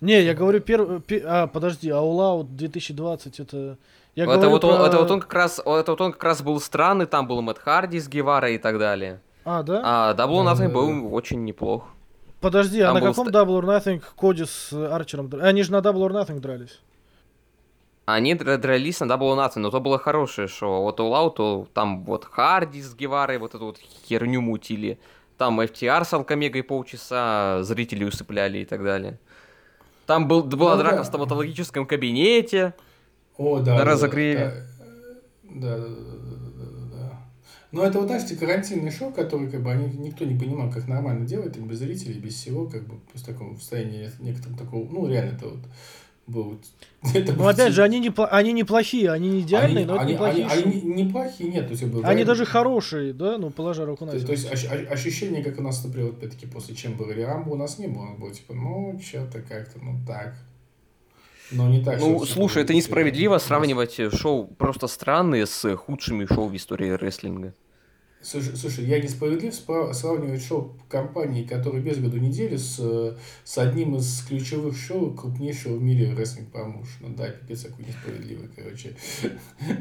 Не, я говорю первый... А, подожди, а All Out 2020 это... Я это, вот он, про- это вот он как раз, это вот он как раз был странный, там был Мэтт Харди с Гевара и так далее. А, да? А Double or Да, Nothing да, был очень неплох. Подожди, а там на был каком ста- Double or Nothing Коди с Арчером... Они же на Double or Nothing дрались. Они дра- дрались на Double or Nothing, но то было хорошее шоу. Вот All Out, то там вот Харди с Геварой вот эту вот херню мутили. Там FTR с Алкомегой полчаса зрители усыпляли и так далее. Там был, была Ну драка да. в стоматологическом кабинете. О, да. На да, разогреве. Да, да, да, да, да, да, да. Но это вот, знаешь, те карантинные шоу, которые как бы они, никто не понимал, как нормально делать, без зрителей, без всего, как бы в таком состоянии некотором такого, ну, реально это вот был (laughs) это Ну, был опять же, они, не, они неплохие, они не идеальные, они, но это они, неплохие они, они не- неплохие, нет, то есть, Они в- даже хорошие, да, ну, положа руку на То, то есть ощущение, как у нас, например, опять-таки после чем были Рамбо, у нас не было. У нас было типа, ну, что-то как-то, ну так. Но не так, Ну, слушай, это несправедливо классно. сравнивать э, шоу просто странные с худшими шоу в истории рестлинга. Слушай, слушай, я несправедлив спра- сравнивать шоу компании, которые без году недели, с, э, с одним из ключевых шоу крупнейшего в мире рестлинг промоушена. Да, пипец, какой несправедливый, короче. (laughs)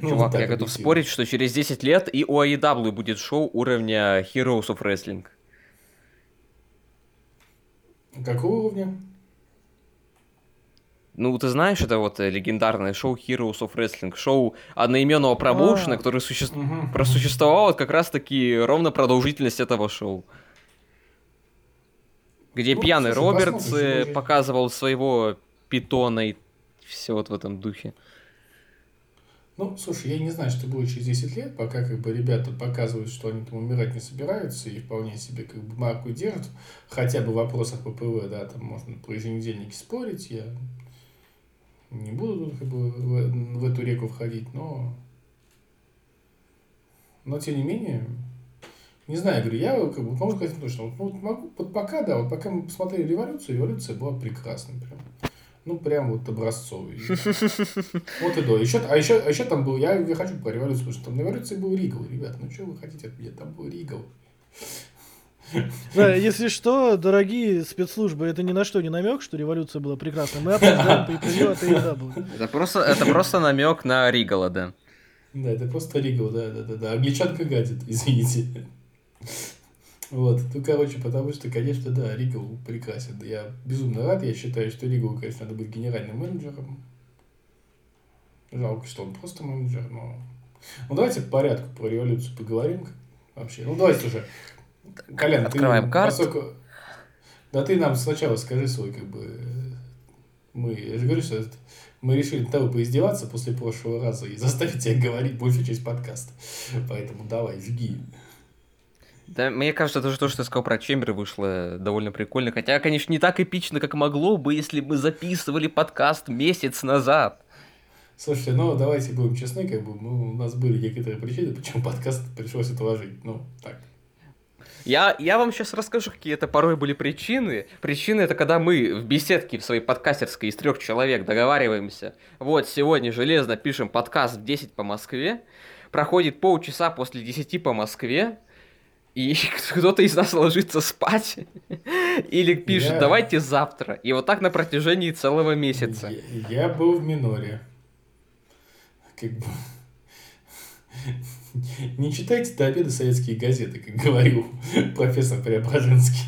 Ну, Чувак, я готов спорить, что через 10 лет и у AEW будет шоу уровня Heroes of Wrestling. Какого уровня? Ну, ты знаешь, это вот э, легендарное шоу Heroes of Wrestling, шоу одноименного промоушена, А. который суще- просуществовал вот как раз-таки ровно продолжительность этого шоу. Где Ну, пьяный слушай, Робертс посмотрим, э, показывал своего питона и все вот в этом духе. Ну, слушай, я не знаю, что будет через 10 лет, пока как бы ребята показывают, что они там умирать не собираются и вполне себе как бы марку держат, хотя бы в вопросах ППВ, да, там можно про еженедельники спорить, я не буду тут как бы в, в эту реку входить, но но тем не менее, не знаю, говорю, я как бы могу сказать точно, вот, вот могу, вот пока, да, вот пока мы посмотрели революцию, революция была прекрасной прям. Ну, прям вот образцовый. (laughs) Вот и до. Еще, а, еще, а еще там был, я, я хочу про революцию, потому что там на революции был Ригл, ребят. Ну, что вы хотите от меня? Там был Ригл. Да, если что, дорогие спецслужбы, это ни на что не намек, что революция была прекрасна. Мы обсуждаем по от AEW. Это просто, это просто намек на Ригала, да. Да, это просто Ригл, да, да, да, да. Англичанка гадит, (laughs) извините. Вот, ну, короче, потому что, конечно, да, Ригл прекрасен. Я безумно рад, я считаю, что Ригл, конечно, надо быть генеральным менеджером. Жалко, что он просто менеджер, но... Ну, давайте по порядку про революцию поговорим вообще. Ну, давайте уже. Колян, ты, Открываем карту. поскольку- Да ты нам сначала скажи свой, как бы... Мы, я же говорю, что это- мы решили над тобой поиздеваться после прошлого раза и заставить тебя говорить большую часть подкаста. Поэтому давай, жги. Да, мне кажется, даже то, что ты сказал про Чембер, вышло довольно прикольно. Хотя, конечно, не так эпично, как могло бы, если бы записывали подкаст месяц назад. Слушайте, ну давайте будем честны, как бы ну, у нас были некоторые причины, почему подкаст пришлось отложить. Ну, так. Я, я вам сейчас расскажу, какие это порой были причины. Причины это когда мы в беседке в своей подкастерской из трех человек договариваемся. Вот, сегодня железно пишем подкаст в 10 по Москве. Проходит полчаса после 10 по Москве. И (laughs) кто-то из нас ложится спать. (laughs) Или пишет, Я- давайте завтра. И вот так на протяжении целого месяца. Я, я был в миноре. Как бы... (laughs) Не читайте до обеда советские газеты, как говорил (laughs) профессор Преображенский.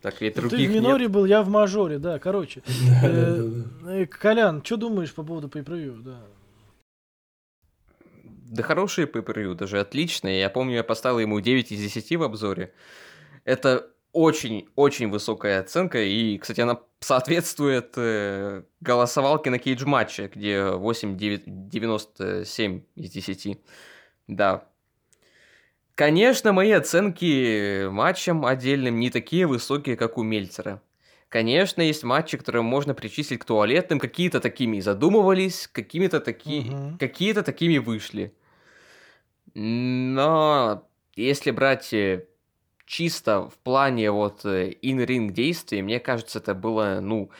Так ведь Ты других в нет. миноре был, я в мажоре, да, короче. (laughs) Э, э, Колян, что думаешь по поводу pay да? Да хорошие pay даже отличные. Я помню, я поставил ему 9 из 10 в обзоре. Это очень-очень высокая оценка, и, кстати, она соответствует э, голосовалке на кейдж матче, где 8,97 из 10. Да. Конечно, мои оценки матчам отдельным не такие высокие, как у Мельцера. Конечно, есть матчи, которые можно причислить к туалетным, какие-то такими задумывались, какими-то таки... Мгм. какие-то такими вышли. Но если брать э, чисто в плане вот э, in-ring действий, мне кажется, это было, ну,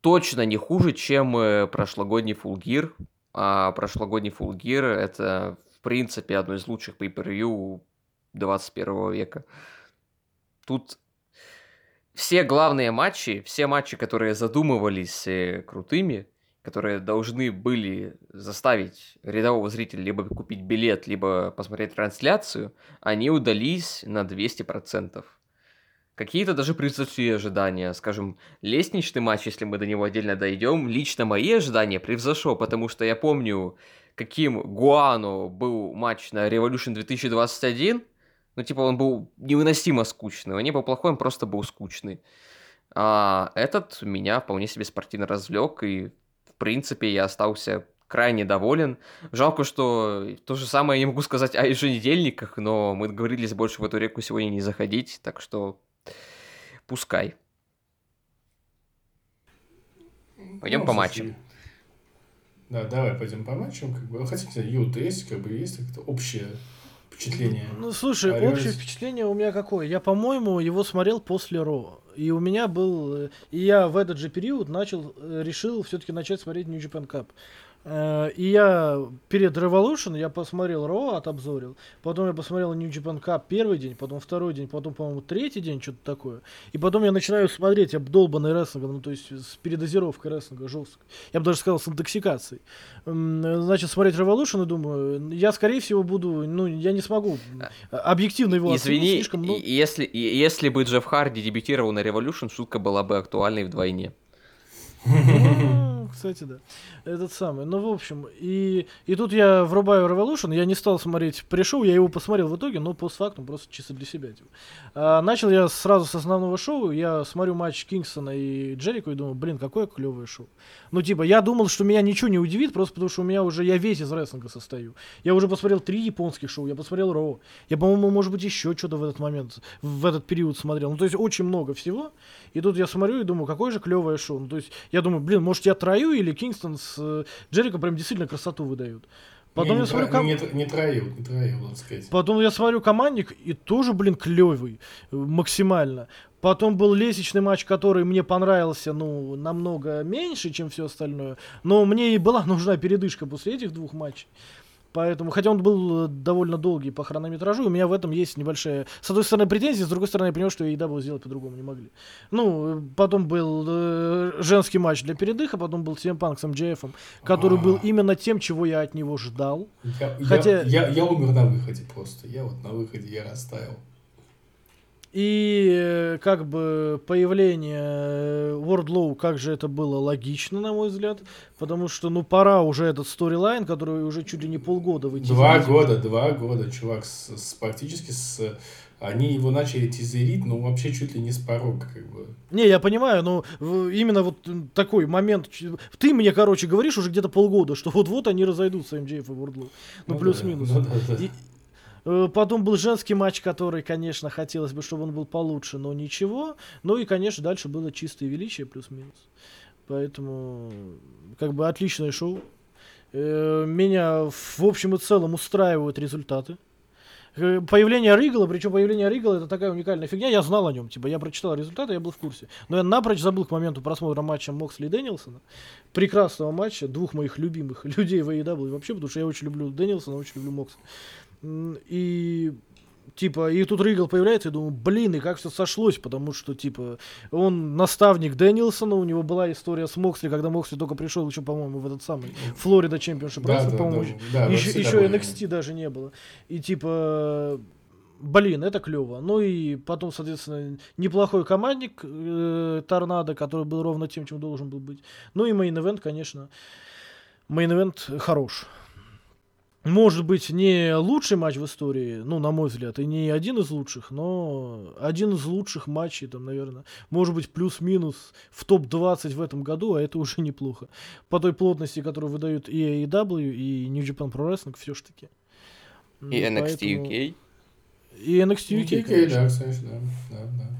точно не хуже, чем э, прошлогодний Full Gear. А прошлогодний Full Gear это, принципе, одно из лучших pay-per-view 21 века. Тут все главные матчи, все матчи, которые задумывались э, крутыми, которые должны были заставить рядового зрителя либо купить билет, либо посмотреть трансляцию, они удались на 200%. Какие-то даже превзошли ожидания. Скажем, лестничный матч, если мы до него отдельно дойдем, лично мои ожидания превзошел, потому что я помню, каким Гуану был матч на Revolution 2021. Ну, типа, он был невыносимо скучный. Он не был плохой, он просто был скучный. А этот меня вполне себе спортивно развлек, и, в принципе, я остался крайне доволен. Жалко, что то же самое я могу сказать о еженедельниках, но мы договорились больше в эту реку сегодня не заходить, так что Пускай. Пойдем ну, по матчам. Да, давай пойдем по матчам. Как бы, хотите, Юта есть, как бы есть как-то общее впечатление. Ну, слушай, а общее впечатление у меня какое? Я, по-моему, его смотрел после Ро. И у меня был... И я в этот же период начал, э, решил все-таки начать смотреть New Japan Cup. Э, и я перед Revolution я посмотрел Raw, отобзорил. Потом я посмотрел New Japan Cup первый день, потом второй день, потом, по-моему, третий день, что-то такое. И потом я начинаю смотреть обдолбанный рестлингом, ну, то есть с передозировкой рестлинга жестко. Я бы даже сказал, с интоксикацией. Значит, смотреть Revolution и думаю, я, скорее всего, буду, ну, я не смогу объективно его Извини, слишком много. Если, если бы Джефф Харди дебютировал на Revolution, шутка была бы актуальной вдвойне. (laughs) Кстати, да этот самый. Ну, в общем, и, и тут я врубаю Revolution, я не стал смотреть пришел, я его посмотрел в итоге, но постфактум, просто чисто для себя. Типа. А, начал я сразу с основного шоу, я смотрю матч Кингсона и Джерико и думаю, блин, какое клевое шоу. Ну, типа, я думал, что меня ничего не удивит, просто потому что у меня уже, я весь из рестлинга состою. Я уже посмотрел три японских шоу, я посмотрел Роу. Я, по-моему, может быть, еще что-то в этот момент, в этот период смотрел. Ну, то есть, очень много всего. И тут я смотрю и думаю, какое же клевое шоу. Ну, то есть, я думаю, блин, может, я трою или Кингстон с э, Джерико прям действительно красоту выдают. Потом не, я смотрю, ком... не, не троил, не троил, надо сказать. Потом я смотрю командник, и тоже, блин, клевый максимально. Потом был лесечный матч, который мне понравился, ну, намного меньше, чем все остальное. Но мне и была (laughs) нужна передышка после этих двух матчей. Поэтому, хотя он был э, довольно долгий по хронометражу, у меня в этом есть небольшая, с одной стороны, претензии, с другой стороны, я понимаю, что и EW сделать по-другому не могли. Ну, потом был э, женский матч для передыха, потом был CM Punk с MJF, который был а. именно тем, чего я от него ждал. Я, Хотя... я, я, я умер на выходе просто. Я вот на выходе я растаял. И э, как бы появление э, Wardlow, как же это было логично, на мой взгляд, потому что, ну, пора уже этот сторилайн, который уже чуть ли не полгода выйти. Два года, два года, чувак, с, с, практически с... Они его начали тизерить, ну, вообще чуть ли не с порога, как бы. Не, я понимаю, но именно вот такой момент... Ты мне, короче, говоришь уже где-то полгода, что вот-вот они разойдутся, МДФ и Wardlow. Ну, ну плюс-минус. Да, ну, да, да. И, Э, потом был женский матч, который, конечно, хотелось бы, чтобы он был получше, но ничего. Ну и, конечно, дальше было чистое величие плюс-минус. Поэтому, как бы, отличное шоу. Э, меня, в общем и целом, устраивают результаты. Э, появление Ригала, причем появление Ригала это такая уникальная фигня, я знал о нем, типа я прочитал результаты, я был в курсе. Но я напрочь забыл к моменту просмотра матча Моксли и Дэнилсона, прекрасного матча, двух моих любимых (laughs) людей в AEW вообще, потому что я очень люблю Дэниелсона, очень люблю Моксли. И типа, и тут Ригл появляется, и думаю, блин, и как все сошлось, потому что, типа, он наставник Дэниелсона, у него была история с Моксли, когда Моксли только пришел еще, по-моему, в этот самый Florida Championship, да, да, по-моему, да, еще, да, еще NXT даже не было. И, типа, блин, это клево. Ну и потом, соответственно, неплохой командник э, Торнадо, который был ровно тем, чем должен был быть. Ну и main event, конечно. Main event хорош может быть, не лучший матч в истории, ну, на мой взгляд, и не один из лучших, но один из лучших матчей, там, наверное, может быть, плюс-минус в топ-20 в этом году, а это (laughs) уже неплохо. По той плотности, которую выдают и AEW, и New Japan Pro Wrestling, все ж таки. И NXT Поэтому... UK. И NXT UK, UK, да, кстати, да, да, да.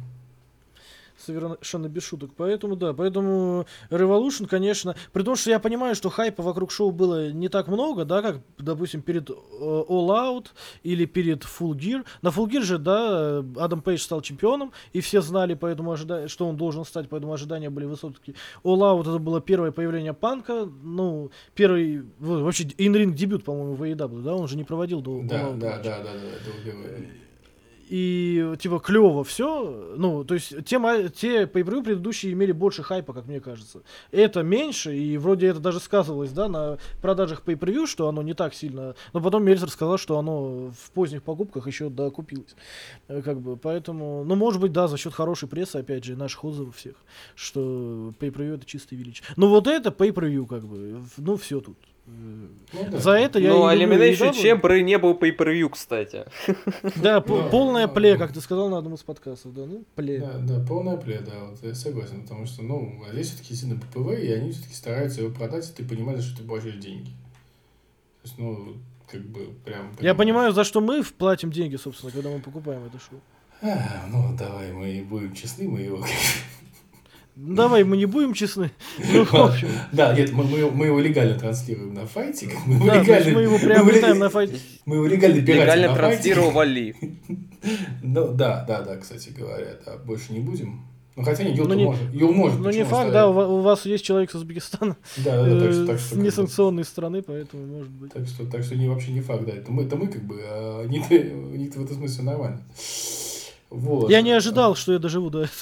Совершенно без шуток. Поэтому, да, поэтому Revolution, конечно, при том, что я понимаю, что хайпа вокруг шоу было не так много, да, как, допустим, перед э, All Out или перед Full Gear. На Full Gear же, да, Адам Пейдж стал чемпионом, и все знали, поэтому ожида... что он должен стать, поэтому ожидания были высокие. All Out это было первое появление Панка, ну, первый, вообще, инринг дебют, по-моему, в AEW, да, он же не проводил до All Да, Out да, да, да, да, да, И типа клево все. Ну, то есть те, те по предыдущие имели больше хайпа, как мне кажется. Это меньше, и вроде это даже сказывалось, да, на продажах pay per что оно не так сильно. Но потом Мельцер сказал, что оно в поздних покупках еще докупилось. Э, Как бы, поэтому, ну, может быть, да, за счет хорошей прессы, опять же, наших отзывов всех, что pay это чистое величие. Ну, вот это pay как бы, ну, все тут. Ну, да. За это я Ну, люблю Elimination. Chamber не был pay-per-view, кстати. Да, (laughs) по- Да. полная пле, как ты сказал на одном из подкастов, да, ну, пле. Да, да, полная плея, да, вот я согласен, потому что, ну, а здесь все-таки сильно ППВ, и они все-таки стараются его продать, и ты понимаешь, что ты платишь деньги. То есть, ну, как бы прям... Я понимаю, за что мы платим деньги, собственно, когда мы покупаем это шоу. А, ну, давай, мы будем честны, мы его... (laughs) Ну, Давай, мы не будем честны. (laughs) Ну, в общем, Да, нет, мы, мы, мы его легально транслируем на файтик. Мы его да, легально, мы его мы приобретаем его- на файте. мы его легально Легально на транслировали. (laughs) Ну, да, да, да, кстати говоря, да, больше не будем. Ну, хотя не, Юл Ну, не- может. Юл может. Ну, не факт, да, у ва- у вас есть человек с Узбекистана, Да, да, да, так что, э, так что, как бы- несанкционной страны, поэтому может быть. Так что, так что не, вообще не факт, да. Это мы, это мы как бы, а них в этом смысле нормально. Вот. Я не ожидал, что я доживу до этого.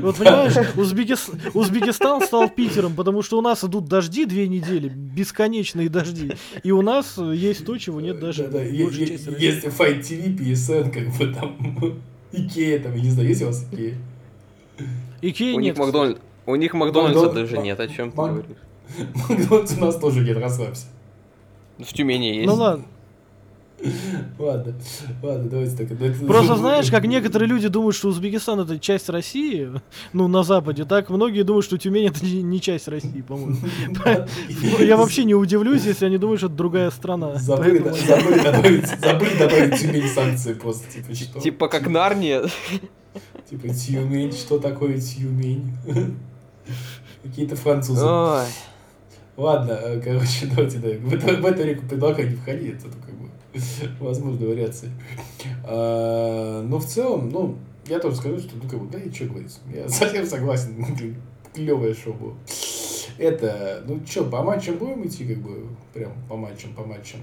Вот понимаешь, Узбекис- Узбекистан стал Питером, потому что у нас идут дожди две недели, бесконечные дожди. И у нас есть то, чего нет даже Да, да. Если Fite TV, PSN, как бы там, (laughs) Икея, там, я не знаю, есть у вас Икея? У них нет. Макдональд... У них Макдональдса Макдон- даже нет, о чем ты говоришь. Макдональдс у нас тоже нет, расслабься. В Тюмени есть. Ну ладно. (laughs) Ладно, ладно, давайте так. ну, это- Просто знаешь, как некоторые люди думают, что Узбекистан это часть России, (laughs) ну, на Западе, так многие думают, что Тюмень это не, не часть России, по-моему. (laughs) Я вообще не удивлюсь, если они думают, что это другая страна. Забыли, добавить, Тюмень санкции просто, типа, что? Типа как Нарния. Типа, Тюмень, что такое Тюмень? Какие-то французы. Ой. Ладно, э, короче, давайте, да, в, эту, в эту реку предлагаю не входить, это как бы (laughs) возможно вариации. А, но в целом, ну, я тоже скажу, что, ну, как бы, да и что говорить, я (laughs) совсем согласен, клевое шоу было. Это, ну что, по матчам будем идти, как бы, прям по матчам, по матчам?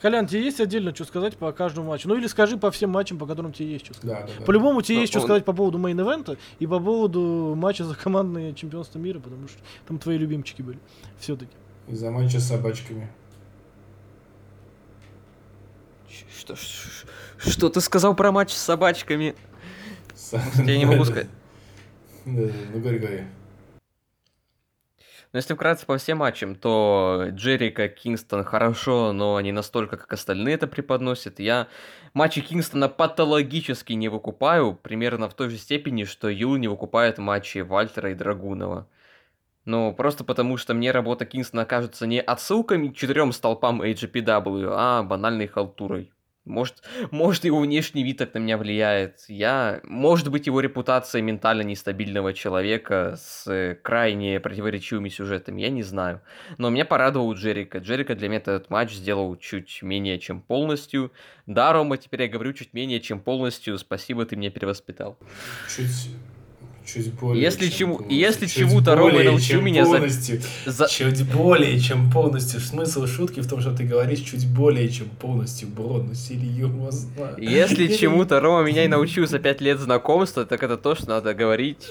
Колян, тебе есть отдельно что сказать по каждому матчу? Ну или скажи по всем матчам, по которым тебе есть что сказать. Да, да, да. По-любому тебе Ну, есть что он- сказать по поводу мейн-эвента и по поводу матча за командное чемпионство мира, потому что там твои любимчики были. Все-таки. Из-за матча с собачками. Что, ш- что ты сказал про матч с собачками? Я не могу сказать. (laughs) Да, да, ну, говори, говори. Но если вкратце по всем матчам, то Джерика, Кингстон хорошо, но не настолько, как остальные это преподносят. Я матчи Кингстона патологически не выкупаю, примерно в той же степени, что Юл не выкупает матчи Вальтера и Драгунова. Ну, просто потому, что мне работа Кингстона кажется не отсылками к четырем столпам HGPW, а банальной халтурой. Может, может, его внешний вид так на меня влияет. Я, может быть, его репутация ментально нестабильного человека с э, крайне противоречивыми сюжетами, я не знаю. Но меня порадовал Джерика. Джерика для меня этот матч сделал чуть менее чем полностью. Да, Рома, теперь я говорю чуть менее чем полностью. Спасибо, ты меня перевоспитал. Чуть, чуть более Если чем чему- полностью. если чему-то Рома научил меня полностью. За- Чуть более чем полностью. Смысл шутки в том, что ты говоришь чуть более чем полностью, бро, ну серьезно. Если (laughs) чему-то Рома меня и научил за пять лет знакомства, так это то, что надо говорить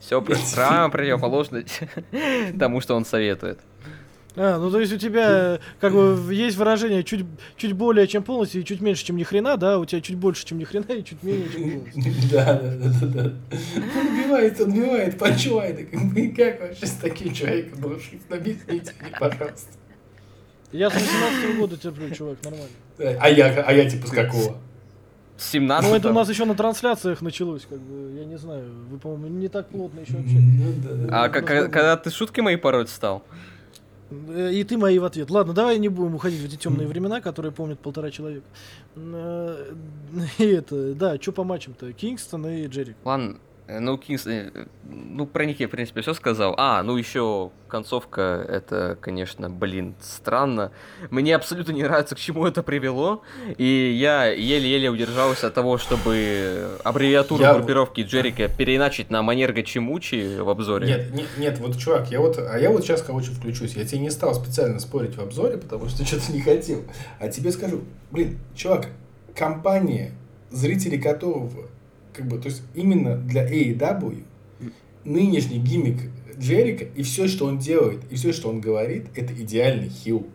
все прямо противоположно тому, что он советует. А, ну то есть у тебя как бы есть выражение чуть, чуть более чем полностью и чуть меньше, чем ни хрена, да? У тебя чуть больше, чем ни хрена и чуть менее, чем полностью. (laughs) Да, да, да, да, да. Он убивает, он убивает, панчлайны. Как вообще с таким человеком дружить? (laughs) Объясните мне, пожалуйста. Я с 18 года терплю, чувак, нормально. А я, а я типа с какого? С 17 Ну это у нас еще на трансляциях началось, как бы, я не знаю, вы, по-моему, не так плотно еще общаетесь. Ну. А когда ты шутки мои пороть стал? Э, И ты мои в ответ. Ладно, давай не будем уходить в эти темные времена, которые помнят полтора человека. Э, (laughs) И это, да, что по матчам-то? Кингстон и Джерик. Ладно, Ну, Кингс, э, ну, про них я, в принципе, все сказал. А, ну, еще концовка, это, конечно, блин, странно. Мне абсолютно не нравится, к чему это привело. И я еле-еле удержался от того, чтобы аббревиатуру Я- группировки Джерика переиначить на Манерго Чимучи в обзоре. Нет, нет, нет, вот, чувак, я вот, а я вот сейчас, короче, включусь. Я тебе не стал специально спорить в обзоре, потому что (laughs) что-то не хотел. А тебе скажу, блин, чувак, компания, зрители которого, как бы, то есть именно для AEW, нынешний гиммик Джерика и все, что он делает, и все, что он говорит, это идеальный хил.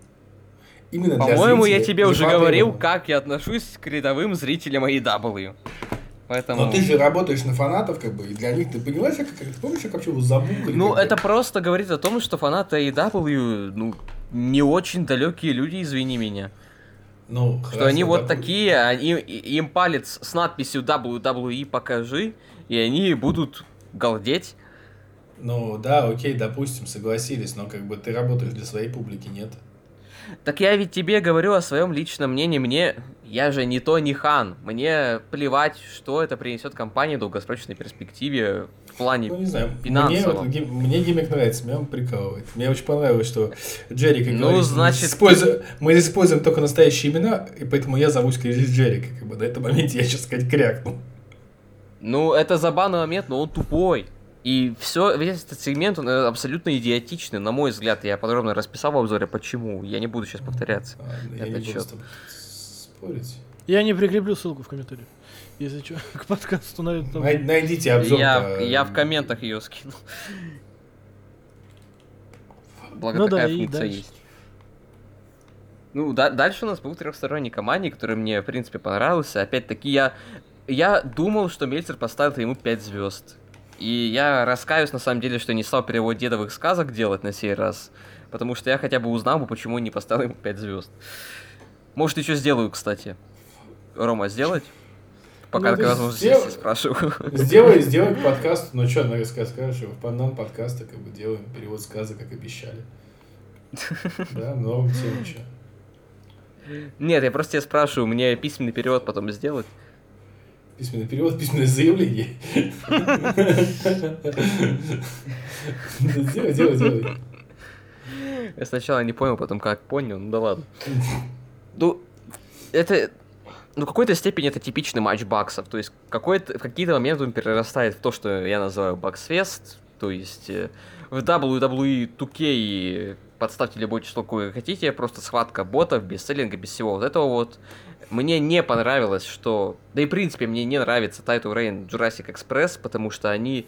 Именно По-моему, я тебе уже говорил, как я отношусь к рядовым зрителям AEW. Поэтому... Но ты же работаешь на фанатов, как бы, и для них ты понимаешь, как, как ты помнишь, как вообще его забукали? Ну, это просто говорит о том, что фанаты AEW, ну, не очень далекие люди, извини меня. Ну, Что хорошо, они вот такие, они, им палец с надписью WWE покажи, и они будут галдеть. Ну, да, окей, допустим, согласились, но как бы ты работаешь для своей публики, нет? Так я ведь тебе говорю о своем личном мнении, мне... Я же не то, не хан. Мне плевать, что это принесет компании в долгосрочной перспективе в плане Ну, не знаю, мне, финансово. вот мне гиммик нравится, меня он прикалывает. Мне очень понравилось, что Джерика Ну, говорит, значит, используя- мы используем только настоящие имена, и поэтому я зовусь Кризис Джерика. Как бы на этом моменте я, сейчас сказать, крякнул. Ну, это забавный момент, но он тупой. И все, весь этот сегмент, он э, абсолютно идиотичный, на мой взгляд. Я подробно расписал в обзоре, почему. Я не буду сейчас повторяться. Ладно, я не буду чё? с тобой спорить. Я не прикреплю ссылку в комментариях. Если что, (laughs) к подкасту на этом. Най- найдите обзор. Я, по- я в комментах ее скинул. Благо Ну да, такая и функция дальше. есть. Ну, да- дальше у нас был трехсторонний командник, который мне, в принципе, понравился. Опять-таки, я, я думал, что Мельцер поставит ему 5 звезд. И я раскаюсь, на самом деле, что не стал перевод дедовых сказок делать на сей раз. Потому что я хотя бы узнал бы, почему не поставил ему 5 звезд. Может, еще сделаю, кстати. Рома, сделать? Пока Ну, такая возможность сделай. есть, спрашиваю. Сделай, сделай к подкасту. Ну что, на скажешь, что в пандан подкаста как бы делаем перевод сказок, как обещали. (laughs) Да, новым тем что. Нет, я просто тебя спрашиваю, мне письменный перевод потом сделать. Письменный перевод, письменное заявление. Сделай, делай, делай. Я сначала не понял, потом как понял, ну да ладно. (laughs) Ну, это... Ну, в какой-то степени это типичный матч баксов. То есть, какой-то, в какие-то моменты он перерастает в то, что я называю баксфест. То есть, э, в WWE 2K подставьте любое число, какое хотите, просто схватка ботов, без селлинга, без всего вот этого вот. Мне не понравилось, что... Да и, в принципе, мне не нравится Title Reign Jurassic Express, потому что они,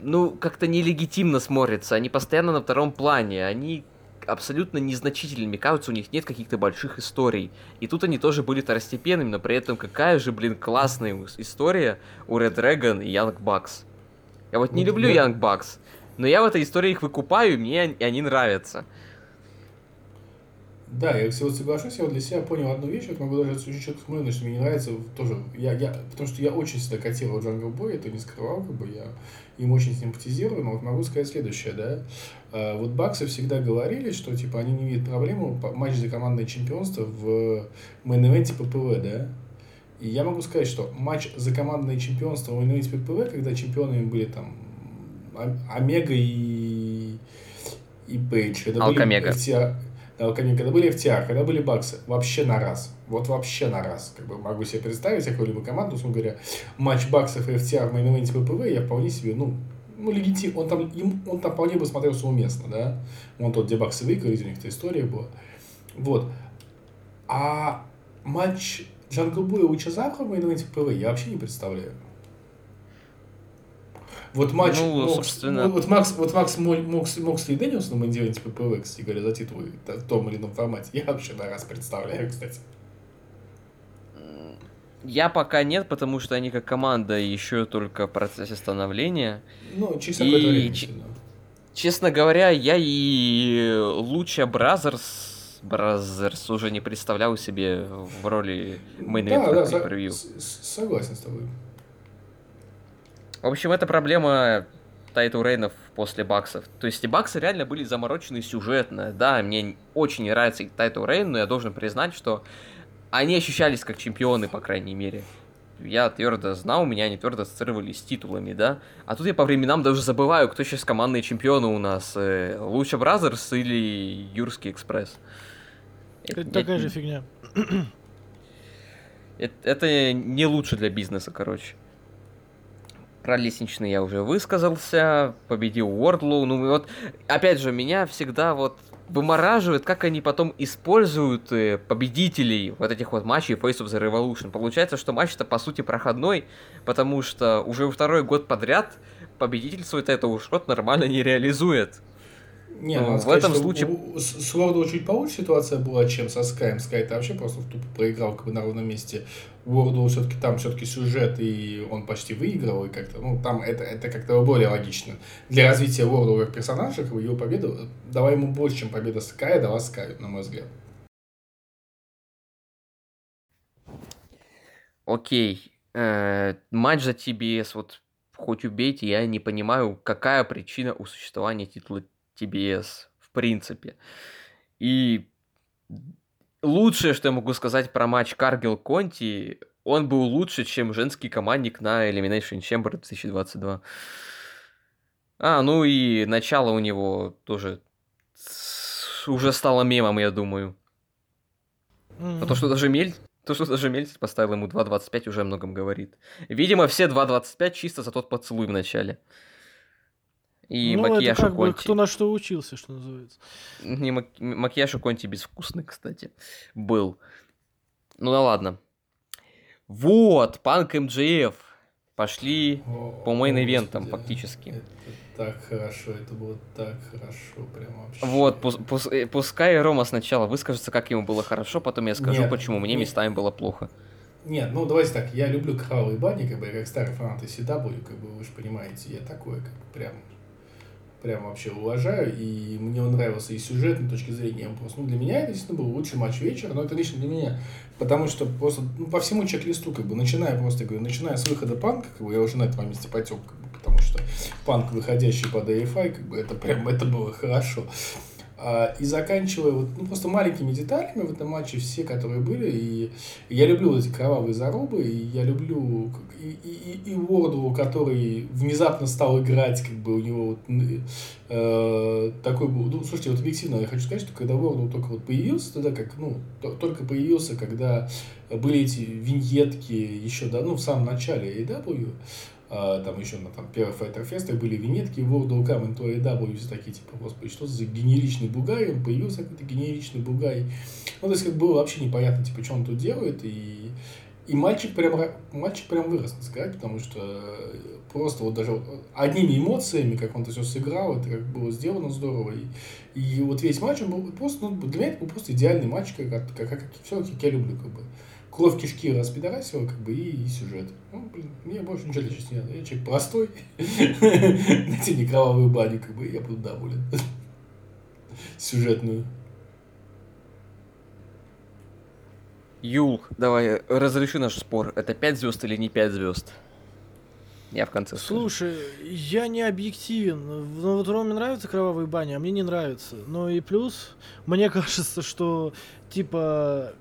ну, как-то нелегитимно смотрятся. Они постоянно на втором плане. Они абсолютно незначительными. Кажется, у них нет каких-то больших историй. И тут они тоже были второстепенными, но при этом какая же, блин, классная история у Red Dragon и Young Bucks. Я вот не Вот люблю Young Bucks, но я в этой истории их выкупаю, и мне они нравятся. Да, я всего соглашусь, я вот для себя понял одну вещь, вот могу даже очень четко смотреть, что мне не нравится тоже, я, я, потому что я очень всегда котировал Джангл Бой, это не скрывал, как бы я им очень симпатизирую, но вот могу сказать следующее, да, А, вот Баксы всегда говорили, что типа они не видят проблему матч за командное чемпионство в main event е ППВ, да, и я могу сказать, что матч за командное чемпионство в main event е ППВ, когда чемпионами были там Ом- Омега и и Пейдж, когда Алкомега. были Алкомега, когда были FTR, когда были Баксы, вообще на раз. Вот вообще на раз. Как бы могу себе представить какую-либо команду, условно говоря, матч Баксов и FTR в main event е ППВ, я вполне себе, ну, ну, легитим, он там, им, он там вполне бы смотрелся уместно, да. Он тот, где Баксы выиграли, у них эта история была. Вот. А матч Джангл Боя и Лучезавра в main event е ППВ я вообще не представляю. Вот матч, Ну, Мокс- собственно. вот Макс, вот Макс Мо- Мокс, Моксли и Дэниелсон в main event е ППВ, кстати говоря, за титулы в том или ином формате, я вообще на раз представляю, кстати. Я пока нет, потому что они как команда еще только в процессе становления. Ну, через какое-то время. ч-. Честно говоря, я и Луча Бразерс Бразерс уже не представлял себе в роли main Да, да, превью. с- согласен с тобой. В общем, это проблема title reign ов после баксов. То есть и баксы реально были заморочены сюжетно. Да, мне очень не нравится title reign, но я должен признать, что они ощущались как чемпионы, по крайней мере. я твердо знал, меня они твердо ассоциировали с титулами, да. А тут я по временам даже забываю, кто сейчас командные чемпионы у нас. Э, Луча Бразерс или Юрский Экспресс. Это такая же фигня. Это, это не лучше для бизнеса, короче. Про лестничный я уже высказался, победил Уордлоу. Ну вот, опять же, меня всегда вот вымораживает, как они потом используют э, победителей вот этих вот матчей Face of the Revolution. Получается, что матч-то по сути проходной, потому что уже второй год подряд победитель свой это уж вот нормально не реализует. Не, ну, в сказать, этом случае... У, с Ворду чуть получше ситуация была, чем со Скайм. Скай ты вообще просто тупо проиграл как бы на ровном месте. Ворду все-таки там все-таки сюжет, и он почти выиграл, и как-то, ну, там это, это как-то более логично. Для развития Ворду как персонажа, как бы, его победу давай ему больше, чем победа Ская дала Скаю, на мой взгляд. Окей. Э, матч за TBS, вот хоть убейте, я не понимаю, какая причина у существования титула TBS, в принципе. И лучшее, что я могу сказать про матч Каргил Конти, он был лучше, чем женский командник на Elimination Chamber 2022. А, ну и начало у него тоже уже стало мемом, я думаю. Mm-hmm. А то, что даже Мель... То, что даже Мельцер поставил ему 2.25, уже о многом говорит. Видимо, все 2.25 чисто за тот поцелуй в начале. И ну, макияж это как у Конти... бы кто на что учился, что называется. Не мак... Макияж у Конти безвкусный, кстати, был. Ну да ладно. Вот, Панк МДФ. Пошли О, по мейн-ивентам фактически. Это так хорошо, это было так хорошо, прям вообще. Вот, пус, пус, э, пускай Рома сначала выскажется, как ему было хорошо, потом я скажу, нет, почему мне нет. местами было плохо. Нет, ну давайте так, я люблю кровавые бани, как бы, я как старый фанат CW, как бы, вы же понимаете, я такой, как бы, прям прям вообще уважаю, и мне он нравился и сюжетной точки зрения, просто, ну, для меня это действительно был лучший матч вечера, но это лично для меня, потому что просто, ну, по всему чек-листу, как бы, начиная просто, говорю, начиная с выхода панка, как бы, я уже на этом месте потек, как бы, потому что панк, выходящий под AFI, как бы, это прям, это было хорошо. А, и заканчивая вот, ну, просто маленькими деталями в этом матче, все, которые были. И я люблю вот эти кровавые зарубы, и я люблю и, и, и Ворду, который внезапно стал играть, как бы у него вот, э, такой был. Ну, слушайте, вот объективно я хочу сказать, что когда Ворду только вот появился, тогда как, ну, только появился, когда были эти виньетки еще, да, ну, в самом начале AW, там еще на там, первых Fest были винетки World of Come into AW, все такие, типа, господи, что за генеричный бугай, он появился какой-то генеричный бугай. Ну, то есть, как было вообще непонятно, типа, что он тут делает, и, и мальчик прям, мальчик прям вырос, так сказать, потому что просто вот даже одними эмоциями, как он это все сыграл, это как было сделано здорово, и, и вот весь матч, он был просто, ну, для меня это был просто идеальный матч, как, как, как, как все, как я люблю, как бы кровь кишки распидорасил, как бы, и, и сюжет. Ну, блин, мне больше ничего лечить не надо. Я человек простой. (laughs) Найти не кровавую баню, как бы, я буду доволен. (laughs) Сюжетную. Юл, давай, разреши наш спор. Это 5 звезд или не 5 звезд? Я в конце Слушай, скажу. я не объективен. Ну, вот Роме нравится кровавые бани, а мне не нравится. Но и плюс, мне (laughs) кажется, что, типа,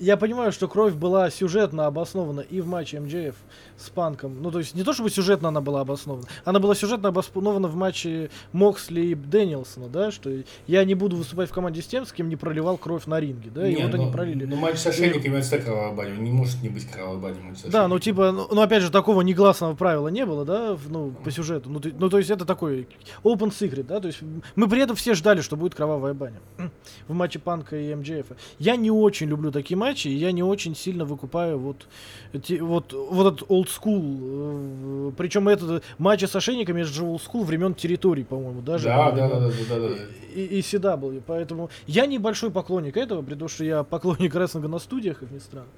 я понимаю, что кровь была сюжетно обоснована и в матче МДФ с Панком. Ну, то есть не то, чтобы сюжетно она была обоснована. Она была сюжетно обоснована в матче Моксли и Дэниелсона, да, что я не буду выступать в команде с тем, с кем не проливал кровь на ринге, да, и не, вот но, они пролили. Ну, матч с ошейниками это кровавая баня, не может не быть кровавой бани Да, ну, типа, ну, ну, опять же, такого негласного правила не было, да, ну, по сюжету. Ну, ты, ну, то есть это такой open secret, да, то есть мы при этом все ждали, что будет кровавая баня (clears throat) в матче Панка и МДФ. Я не очень люблю такие матчи, и я не очень сильно выкупаю вот, эти, вот, вот этот old school. Э, Причем этот матч с ошейниками, это же old school времен территорий, по-моему, даже. Да, да, да, да, да, да. И, и CW. Поэтому я небольшой поклонник этого, потому что я поклонник рестлинга на студиях, как ни странно.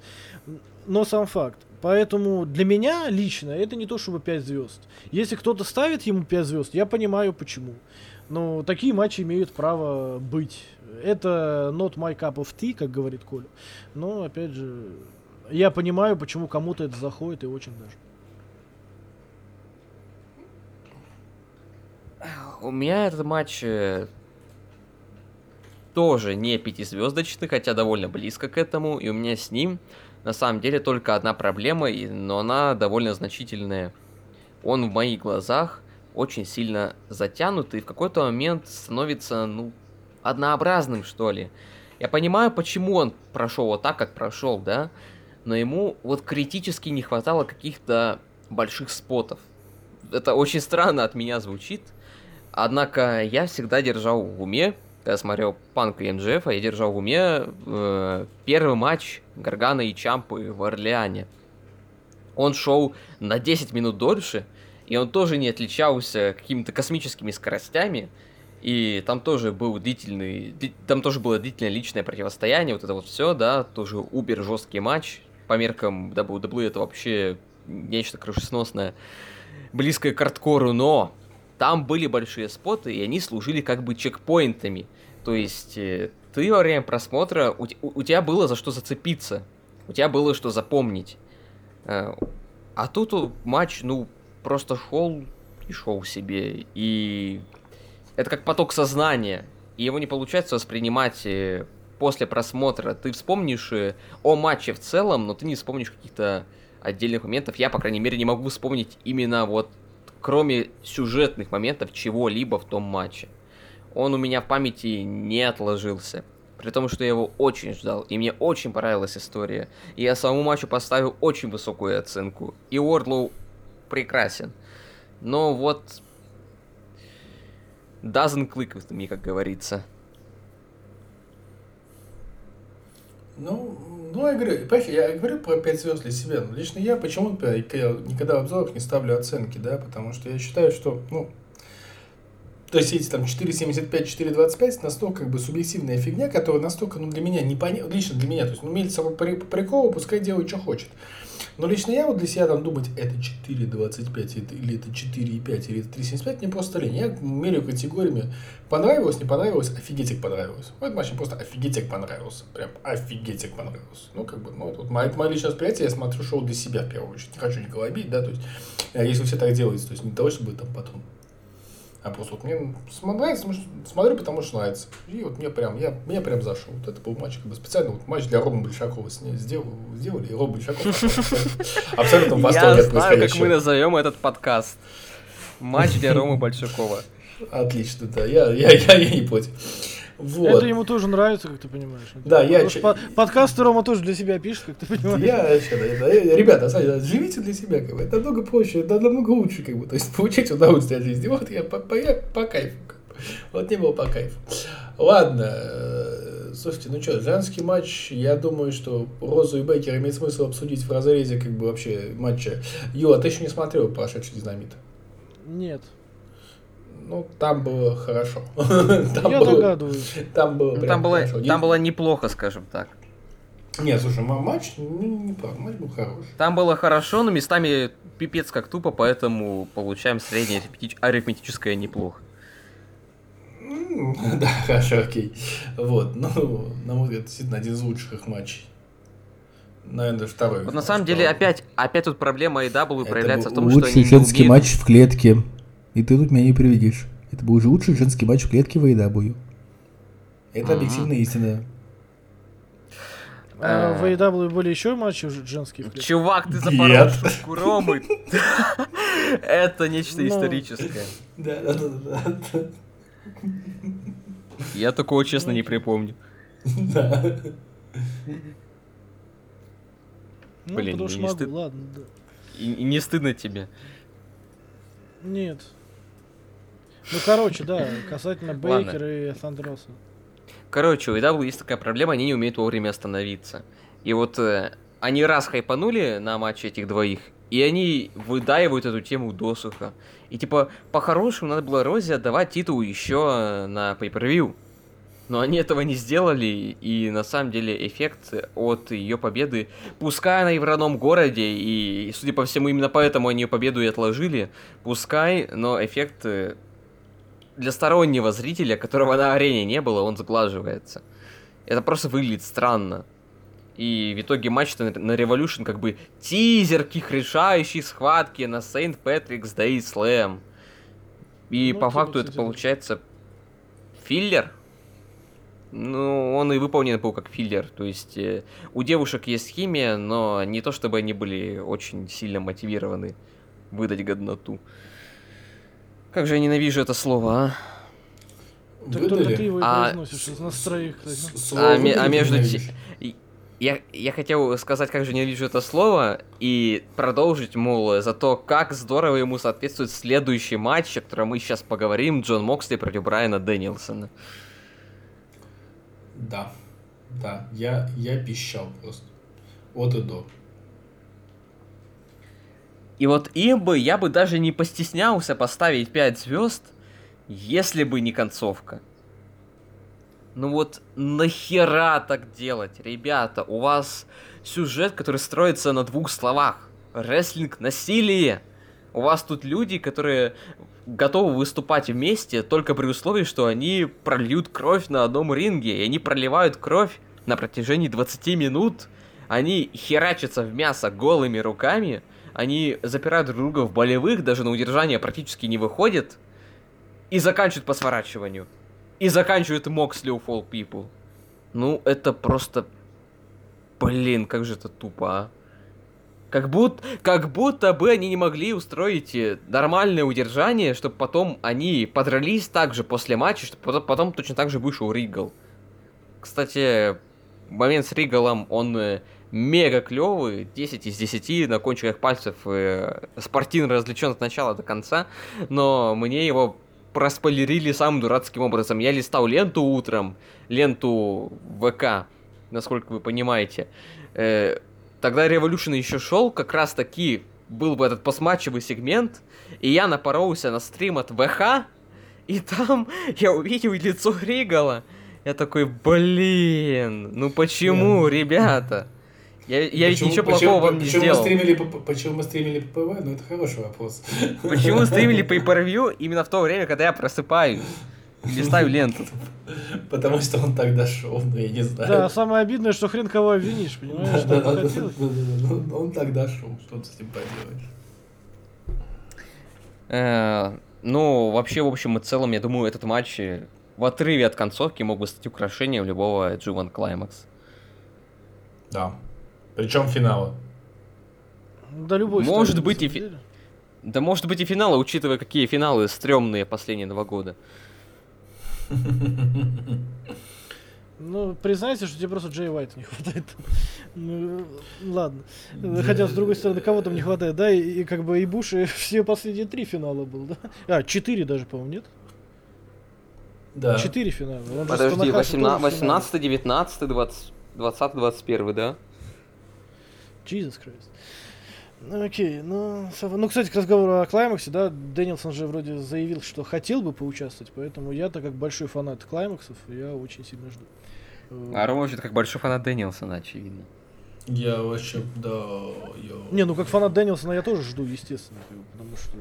Но сам факт. Поэтому для меня лично это не то, чтобы 5 звезд. Если кто-то ставит ему 5 звезд, я понимаю почему. Но такие матчи имеют право быть. Это not my cup of tea, как говорит Коля. Но, опять же, я понимаю, почему кому-то это заходит и очень даже. У меня этот матч э, тоже не пятизвездочный, хотя довольно близко к этому, и у меня с ним на самом деле только одна проблема, но она довольно значительная. Он в моих глазах очень сильно затянут и в какой-то момент становится, ну, однообразным, что ли. Я понимаю, почему он прошел вот так, как прошел, да, но ему вот критически не хватало каких-то больших спотов. Это очень странно от меня звучит, однако я всегда держал в уме, когда смотрел Панк и МЖФ, я держал в уме э, первый матч Гаргана и Чампы в Орлеане. Он шел на 10 минут дольше, и он тоже не отличался какими-то космическими скоростями, и там тоже был длительный, там тоже было длительное личное противостояние, вот это вот все, да, тоже убер жесткий матч, по меркам WWE это вообще нечто крышесносное, близкое к хардкору, но там были большие споты, и они служили как бы чекпоинтами. То есть э, ты во время просмотра, у, у- тебя было за что зацепиться, у тебя было что запомнить. Э, А тут матч, ну, просто шел и шел себе. И это как поток сознания. И его не получается воспринимать э, после просмотра. Ты вспомнишь э, о матче в целом, но ты не вспомнишь каких-то отдельных моментов. Я, по крайней мере, не могу вспомнить именно вот кроме сюжетных моментов чего-либо в том матче. Он у меня в памяти не отложился. При том, что я его очень ждал, и мне очень понравилась история. И я самому матчу поставил очень высокую оценку. И Уордлоу прекрасен. Но вот... Doesn't click with me, как говорится. Ну, ну, я говорю, понимаешь, я говорю про 5 звезд для себя. Но лично я почему-то я никогда в обзорах не ставлю оценки, да, потому что я считаю, что, ну, то есть эти там 4.75, 4.25 настолько как бы субъективная фигня, которая настолько, ну, для меня непонятна, лично для меня, то есть, ну, Мельцер по по приколу, пускай делает, что хочет. Но лично я вот для себя там думать, это 4.25, это- или это 4.5, или это 3.75, мне просто лень. Я меряю категориями, понравилось, не понравилось, офигеть понравилось. Вот мне просто офигеть понравился. Прям офигеть понравился. Ну, как бы, ну, это вот мое, это мое личное восприятие, я смотрю шоу для себя в первую очередь. Не хочу никого обидеть, да, то есть, э, если все так делаете, то есть не для того, чтобы там потом а просто вот мне нравится, смотрю, потому что нравится. И вот мне прям, я, мне прям зашел. Вот это был матч, как бы специально вот матч для Рома Большакова с ней сделал, сделали, и Рома Большаков (laughs) (laughs) абсолютно- в Я восторге от знаю, как мы назовем этот подкаст. Матч для (laughs) Ромы Большакова. Отлично, да, я, я, я, я не против. Вот. Это ему тоже нравится, как ты понимаешь. Да, я Потому что че- по- Подкасты Рома тоже для себя пишет, как ты понимаешь. Я вообще, да, ребята, смотрите, живите для себя, как бы, это намного проще, это намного лучше, как бы, то есть получать удовольствие от жизни. Вот я по, по, я по кайфу, как бы. вот не было по кайфу. Ладно, э, слушайте, ну что, женский матч, я думаю, что Розу и Бейкер имеет смысл обсудить в разрезе, как бы, вообще матча. Юла, ты еще не смотрел прошедший динамит? Нет. Ну, там было хорошо. (laughs) Там Я было- догадываюсь. Там было Ну, Там было, хорошо. там было неплохо, скажем так. Нет, слушай, ма- матч, ну, не прав, матч был хороший. Там было хорошо, но местами пипец как тупо, поэтому получаем среднее арифметич- арифметическое неплохо. М, (laughs) Да, хорошо, окей. Вот, ну, на мой взгляд, действительно один из лучших их матчей. Наверное, даже второй. Вот на самом деле опять, опять тут проблема AW проявляется в том, что они лучший не женский умеют- матч в клетке. И ты тут меня не приведешь. Это был уже лучший женский матч в клетке в AEW. Это объективная истина. А Э. в AEW были еще матчи женские? Чувак, ты запорол шутку Ромы. Это нечто Ну. историческое. Да, да, да, да. Я такого, честно, не припомню. Да. Ну, Блин, потому что не могу, ладно, да. И, и не стыдно тебе. Нет. Ну, короче, да, касательно. Бейкера и Сандроса. Короче, у AW есть такая проблема, они не умеют вовремя остановиться. И вот э, они раз хайпанули на матче этих двоих, и они выдаивают эту тему досуха. И типа, по-хорошему, надо было Розе отдавать титул еще на pay-per-view. Но они этого не сделали, и на самом деле эффект от ее победы, пускай она и в родном городе, и, судя по всему, именно поэтому они ее победу и отложили, пускай, но эффект э, для стороннего зрителя, которого на арене не было, он сглаживается. Это просто выглядит странно. И в итоге матч на, Revolution как бы тизер к их решающей схватке на Saint Patrick's Day Slam. И Ну, по факту это получается филлер. Ну, он и выполнен был как филлер. То есть э, у девушек есть химия, но не то чтобы они были очень сильно мотивированы выдать годноту. Как же я ненавижу это слово, а? Только Выдали? ты его и А, произносишь из нас троих. А, а между ненавидишь? те- и- я, я хотел сказать, как же ненавижу это слово, и продолжить, мол, за то, как здорово ему соответствует следующий матч, о котором мы сейчас поговорим, Джон Моксли против Брайана Дэнилсона. Да, да, я, я пищал просто. От и до. И вот им бы я бы даже не постеснялся поставить 5 звезд, если бы не концовка. Ну вот нахера так делать, ребята? У вас сюжет, который строится на двух словах. Рестлинг, насилие. У вас тут люди, которые готовы выступать вместе только при условии, что они прольют кровь на одном ринге. И они проливают кровь на протяжении 20 минут. Они херачатся в мясо голыми руками. Они запирают друг друга в болевых, даже на удержание практически не выходит. И заканчивают по сворачиванию. И заканчивают Моксли у Fall People. Ну, это просто... Блин, как же это тупо, а. Как будто, как будто бы они не могли устроить э, нормальное удержание, чтобы потом они подрались так же после матча, чтобы потом, потом точно так же вышел Ригал. Кстати, момент с Ригалом, он э, мега клевый, 10 из 10 на кончиках пальцев, э, спортивно развлечен от начала до конца, но мне его проспойлерили самым дурацким образом. Я листал ленту утром, ленту ВК, насколько вы понимаете. Э, тогда Revolution еще шел, как раз таки был бы этот постматчевый сегмент, и я напоролся на стрим от ВХ, и там (laughs) я увидел лицо Ригала. Я такой, блин, ну почему, ребята? Я, я ведь Почему- ничего почему- плохого вам не почему сделал. Мы стримили, по- почему мы стримили ППВ? Ну, это хороший вопрос. Почему стримили (laughs) по per именно в то время, когда я просыпаюсь? и Листаю ленту. (laughs) Потому что он так дошел, ну, я не знаю. Да, самое обидное, что хрен кого обвинишь, понимаешь? Что это хотелось? Да-да-да, Он так дошел, что ты с ним поделаешь. Ну, вообще, в общем и целом, я думаю, этот матч в отрыве от концовки мог бы стать украшением любого G1 Climax. Да. Причем финала. Да любой Может стоит, быть, и фи-. Да может быть и финалы, учитывая, какие финалы стрёмные последние два года. Ну, признайся, что тебе просто Джей Уайта не хватает. (laughs) Ну, ладно. Хотя, с другой стороны, кого там не хватает, да? И, и как бы и Буш и (laughs) все последние три финала был, да? А, четыре даже, по-моему, нет? Да. Четыре финала. Он Подожди, Танахаши тоже 18, в финале. 18 19 20, 20 21 да? Jesus Christ. Ну, окей, ну, ну, кстати, к разговору о Клаймаксе, да, Дэнилсон же вроде заявил, что хотел бы поучаствовать, поэтому я-то как большой фанат Клаймаксов, я очень сильно жду. А Рома вообще как большой фанат Дэнилсона, очевидно. Я вообще, да, я... Не, ну как фанат Дэнилсона я тоже жду, естественно, потому что...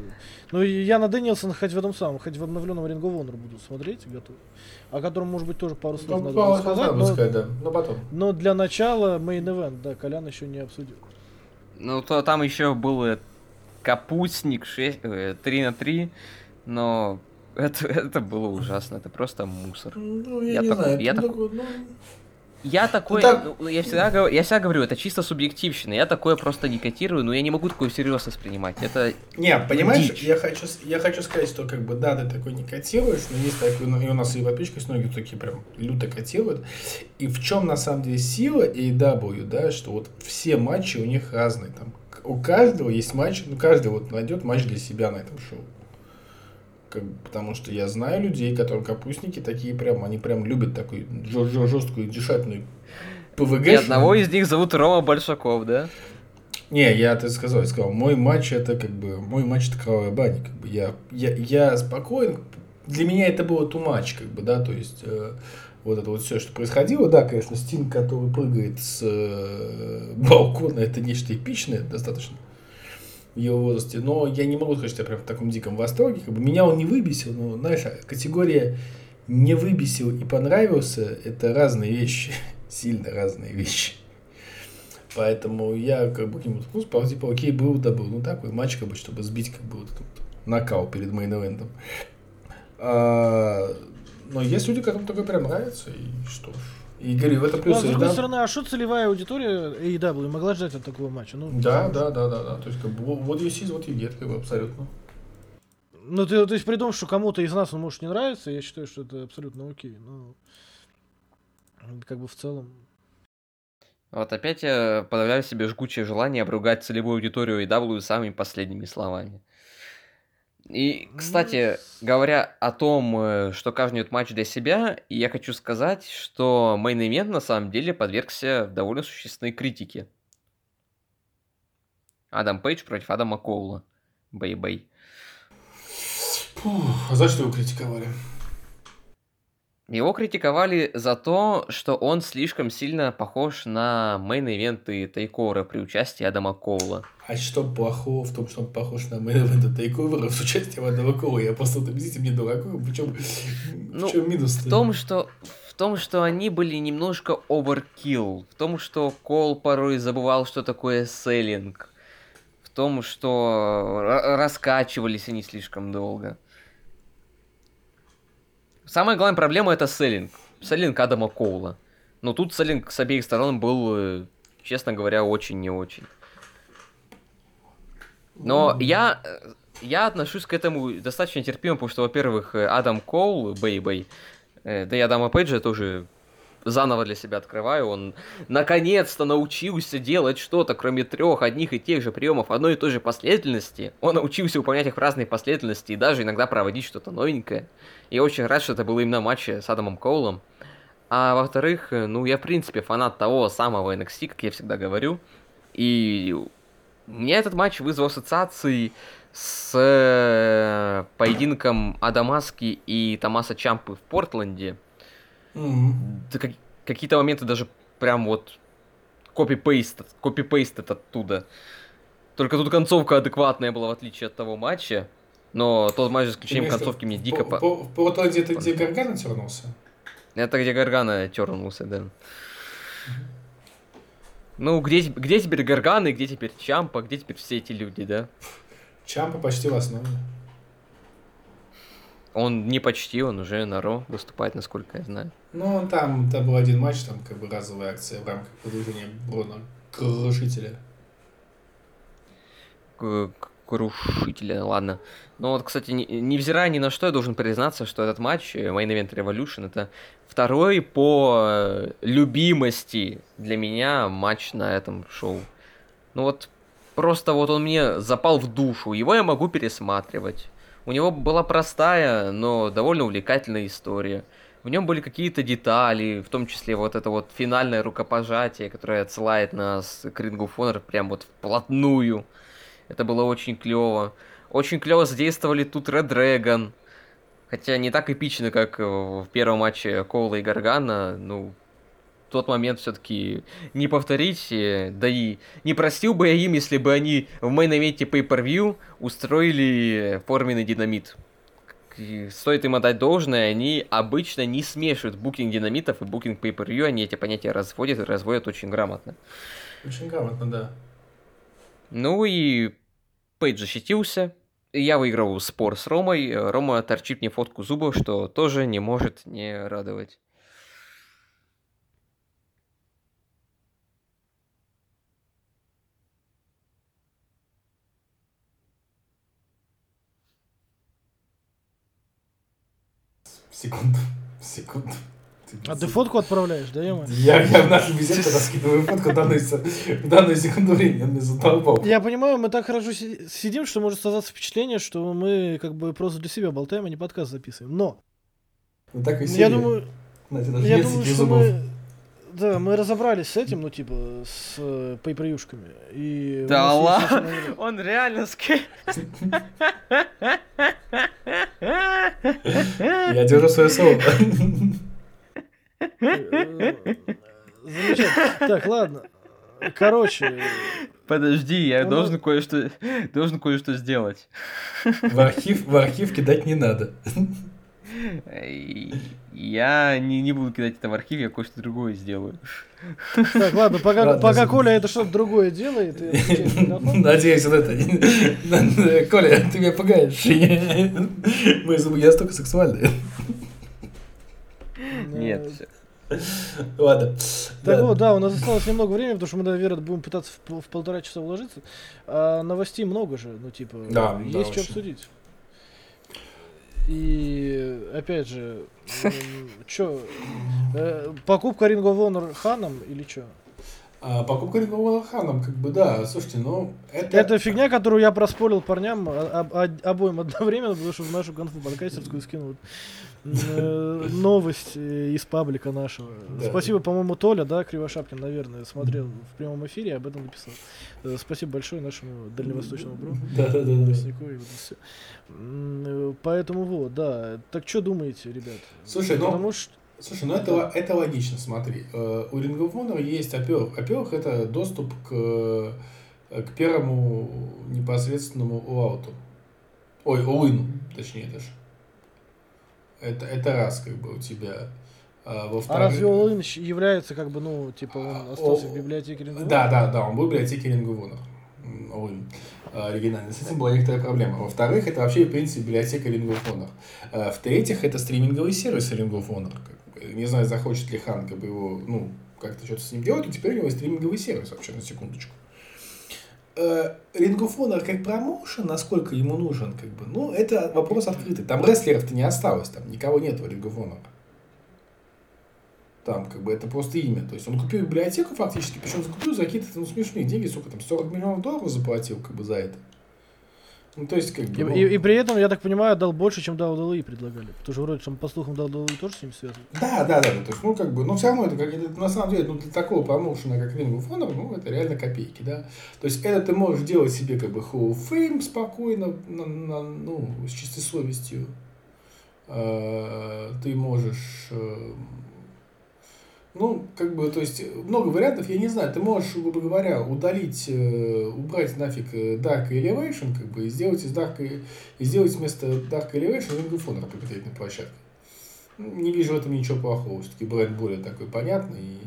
Ну, я на Дэнилсона хоть в этом самом, хоть в обновленном Ring of Honor буду смотреть, готов. О котором, может быть, тоже пару слов Ну, надо слов сказать, но, сказать, да. Но потом. но для начала Main Event, да, Колян еще не обсудил. Ну, то там еще был э, капустник 6, 3 на 3, но это, (laughs) это было ужасно, это просто мусор. Ну, Я я, не такой- знаю. я так- такой, ну, Я такой, так- ну, я, всегда, гов- я всегда говорю, это чисто субъективщина, я такое просто не котирую, но я не могу такую всерьез воспринимать. Это Не, понимаешь, Дичь. я хочу, я хочу сказать, что как бы да, ты такой не котируешь, но есть такой, ну, и у нас и подписчики с многие такие прям люто котируют. И в чем на самом деле сила AEW, да, что вот все матчи у них разные. Там, у каждого есть матч, ну каждый вот найдет матч для себя на этом шоу. Как, потому что я знаю людей, которые капустники такие прям, они прям любят такую жесткую дешательную ПВГ. и одного из них зовут Рома Большаков, да? Не, я это сказал, я сказал, мой матч это как бы, мой матч это кровавая баня, как бы, я, я, я спокоен, для меня это было too much, как бы, да, то есть, э, вот это вот все, что происходило, да, конечно, Стинг, который прыгает с э, балкона, это нечто эпичное достаточно в его возрасте, но я не могу сказать, что я прям в таком диком восторге, как бы, меня он не выбесил, но, знаешь, категория не выбесил и понравился, это разные вещи, (laughs) сильно разные вещи. Поэтому я как бы к нему ну, спал, типа, окей, был, да был. Ну, такой матч, как бы, чтобы сбить, как бы, вот этот накал перед мейн-эвентом. А, Но есть люди, которым такое прям нравится, и что ж. И говорю, в этом Ну, плюс а с другой да. стороны, а что целевая аудитория AEW могла ждать от такого матча? Ну, Да, да, да, да, да. То есть, как бы, вот- есть, вот и нет, как бы, абсолютно. Ну, ты, то есть, при том, что кому-то из нас он может не нравиться, я считаю, что это абсолютно окей. Ну, как бы в целом. Вот опять я подавляю себе жгучее желание обругать целевую аудиторию AEW самыми последними словами. И, кстати, говоря о том, э, что каждый идет матч для себя, я хочу сказать, что main event на самом деле подвергся довольно существенной критике. Адам Пейдж против Адама Коула. Bay-bay. Фух, а за что его критиковали? Его критиковали за то, что он слишком сильно похож на main event ы takeover а при участии Адама Коула. А что плохого в том, что он похож на main takeover а с участием Адама Коула? Я просто, объясните мне, дураку, причем, Ну, в чем минус В том, что в том, что они были немножко overkill, в том, что Кол порой забывал, что такое selling, в том, что ра- раскачивались они слишком долго. Самая главная проблема это selling. Selling Адама Коула. Но тут selling с обеих сторон был, э, честно говоря, очень не очень. Но я, э, я отношусь к этому достаточно терпимо, потому что, во-первых, э, Адам Коул, Bay-Bay, да и Адама Пейджа тоже заново для себя открываю, он наконец-то научился делать что-то, кроме трех одних и тех же приемов одной и той же последовательности. Он научился выполнять их в разные последовательности и даже иногда проводить что-то новенькое. Я очень рад, что это было именно в матче с Адамом Коулом. А во-вторых, э, ну, я, в принципе, фанат того самого NXT, как я всегда говорю. И у меня этот матч вызвал ассоциации с э, поединком Адамаски и Томаса Чампы в Портленде. Как- какие-то моменты даже прям вот копи-пейст, копи-пейст оттуда. Только тут концовка адекватная была, в отличие от того матча. Но тот матч, за исключением Конечно, концовки, мне дико... по- по- по- Портленде это где Гаргана тернулся? Это где Гаргана тернулся, да. Ну, где, где теперь Гаргана и где теперь Чампа, где теперь все эти люди, да? Чампа почти в основе. Он не почти, он уже на Ро выступает, насколько я знаю. Ну, он там, там был один матч, там как бы разовая акция в рамках продвижения Брона Крушителя. К- Крушителя, ладно. Ну вот, кстати, не- невзирая ни на что, я должен признаться, что этот матч, э, Main Event Revolution, это второй по э, любимости для меня матч на этом шоу. Ну вот, просто вот он мне запал в душу, его я могу пересматривать. У него была простая, но довольно увлекательная история. В нем были какие-то детали, в том числе вот это вот финальное рукопожатие, которое отсылает нас к of Honor прям вот вплотную. Это было очень клево. Очень клево задействовали тут Red Dragon. Хотя не так эпично, как э, в первом матче Коула и Гаргана. Ну, тот момент все-таки не повторить. э, Да и не простил бы я им, если бы они в мейн-эвенте Pay-Per-View устроили форменный динамит. Стоит им отдать должное, они обычно не смешивают букинг динамитов и букинг Pay-Per-View. Они эти понятия разводят и разводят очень грамотно. Очень грамотно, да. Ну и Пейдж защитился. Я выиграл спор с Ромой. Рома торчит мне фотку зубов, что тоже не может не радовать. Секунду. Секунду. А ты фотку отправляешь, да, ё Я, я в нашу беседу раскидываю фотку в данную, с- секунду времени. Он мне задолбал. Я понимаю, мы так хорошо си- сидим, что может создаться впечатление, что мы как бы просто для себя болтаем, а не подкаст записываем. Но Ну так и я думаю, Знаете, даже я думаю, что мы, да, мы разобрались с этим, ну типа с э, пейпрюшками. И Да ладно? Он реально ска... Я держу свое слово. Замечательно. Так, ладно. Короче, Подожди, я Ну, должен кое-что должен кое-что сделать. В архив, в архив кидать не надо. Я не, не буду кидать это в архив, я кое-что другое сделаю. так, ладно, пока, Ладно, пока Коля это что-то другое делает. (laughs) Надеюсь, вот это. (laughs) Коля, ты меня пугаешь. (laughs) Не настолько сексуальные. Всё. Ладно. Так Да. вот, да, у нас осталось немного времени, потому что мы, наверное, будем пытаться в, пол- в полтора часа уложиться. А новостей много же, ну, типа, Да, есть да, что очень. обсудить. И, опять же, (laughs) что, покупка Ring of Honor ханом или что? А, покупка Рингова Ханом, как бы, да, слушайте, ну, это... Это фигня, которую я проспорил парням а- об- о- обоим одновременно, потому что в нашу конфу подкастерскую скинул э, новость э, из паблика нашего. Да. Спасибо, по-моему, Толя, да, Кривошапкин, наверное, смотрел в прямом эфире, об этом написал. Э, Спасибо большое нашему дальневосточному (laughs) и вот это всё. Поэтому вот, да. Так что думаете, ребят? Слушай, ну, Потому что Слушай, ну это, это логично, смотри. Э, У Ring of Honor есть, во-первых, во-первых, это доступ к, к первому непосредственному лауту. Ой, Уину, точнее даже. Это, это раз, как бы, у тебя. А, А во-вторых- разве All In является как бы, ну, типа, он остался О, в библиотеке Honor? Да, да, да, он в библиотеке. М, All-in. А, Оригинальный. С этим была некоторая проблема. Во-вторых, это вообще, в принципе, библиотека Ring of Honor. А, В-третьих, это стриминговый сервис Ring of Honor. Как Не знаю, захочет ли Хан как бы его, ну, как-то что-то с ним делать, но теперь у него есть стриминговый сервис, вообще, на секундочку. Э, of Honor как промоушен, насколько ему нужен, как бы, ну, это вопрос открытый. Там рестлеров-то не осталось, там никого нет в Honor. Там, как бы, это просто имя. То есть он купил библиотеку фактически, причем закупил за какие-то ну, смешные деньги, сколько там, 40 миллионов долларов заплатил, как бы, за это. Ну, то есть, как бы, И, ну, и- и при этом, я так понимаю, дал больше, чем WWE предлагали. Потому что вроде, там, по слухам, WWE тоже с ним связан. Да, да, да, да, то есть, ну, как бы, но все равно это, как, это, на самом деле, ну, для такого промоушена, как Ring of Honor, ну, это реально копейки, да. То есть, это ты можешь делать себе, как бы, Hall of Fame спокойно, на, на- ну, с чистой совестью. Э, Ты можешь, э, ну, как бы, то есть, много вариантов, я не знаю, ты можешь, грубо говоря, удалить, э, убрать нафиг э, Dark Elevation, как бы, и сделать из Dark, и сделать вместо Dark Elevation Ring of Honor конкретной площадке. Не вижу в этом ничего плохого. Все-таки бренд более такой понятный. И...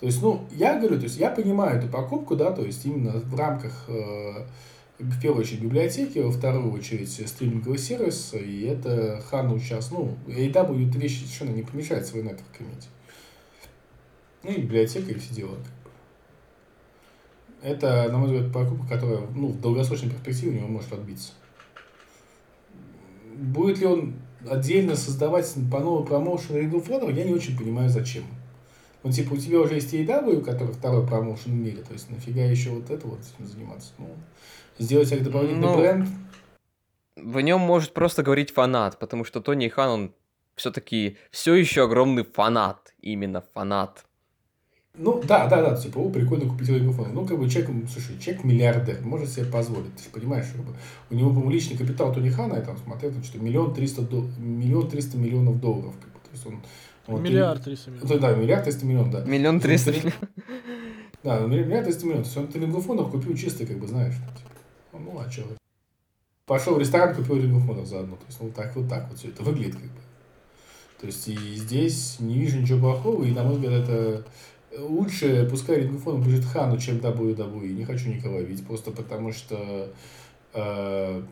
То есть, ну, я говорю, то есть я понимаю эту покупку, да, то есть именно в рамках, э, в первую очередь, библиотеки, во вторую очередь, стриминговый сервис, и это Хану сейчас, ну, AW вещь совершенно не помешает свой нетворк иметь. Ну, и библиотека, и все дела. Это, на мой взгляд, покупка, которая, ну, в долгосрочной перспективе у него может отбиться. Будет ли он отдельно создавать по новому промоушен Ring of Honor, я не очень понимаю, зачем. Ну, типа, у тебя уже есть AEW, который второй промоушен в мире, то есть нафига еще вот это вот этим заниматься? Ну, сделать как дополнительный Ну, бренд. В нем может просто говорить фанат, потому что Тони Хан, он все-таки все еще огромный фанат. Именно фанат. Ну, да, да, да, типа, о, прикольно купить Honor. Ну, как бы, человек, слушай, человек миллиардер, может себе позволить, ты же понимаешь, как бы, у него, по-моему, личный капитал Тони Хана, я там смотрел, там, что миллион триста, до... миллион триста миллионов долларов, как бы, то есть он... он- Миллиард 300 миллионов. Да, да, миллиард триста миллионов, да. Миллион триста. три- (laughs) Да, миллиард триста миллионов, то есть он Honor купил чисто, как бы, знаешь, типа, ну, а что? Пошел в ресторан, купил Honor заодно, то есть, ну, так, вот так вот все это выглядит, как бы. То есть, и здесь не вижу ничего плохого, и, на мой взгляд, это лучше, пускай Honor будет Хану, чем WWE. Не хочу никого видеть, просто потому что, э,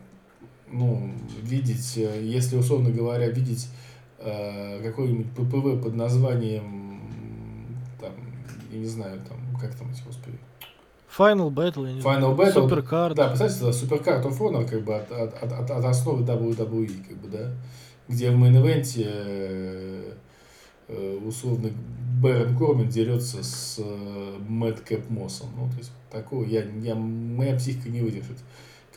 ну, видеть, если, условно говоря, видеть э, какой-нибудь ППВ под названием, там, я не знаю, там, как там эти, господи, Final Battle, я не Final знаю. Battle. Supercard. да, представьте, это Supercard of Honor, как бы, от, от, от, от- основы WWE, как бы, да, где в main event е э, условно Бэрон Корбин дерется с э, Мэдкэп Моссом. Ну, то есть, такого я, я, моя психика не выдержит.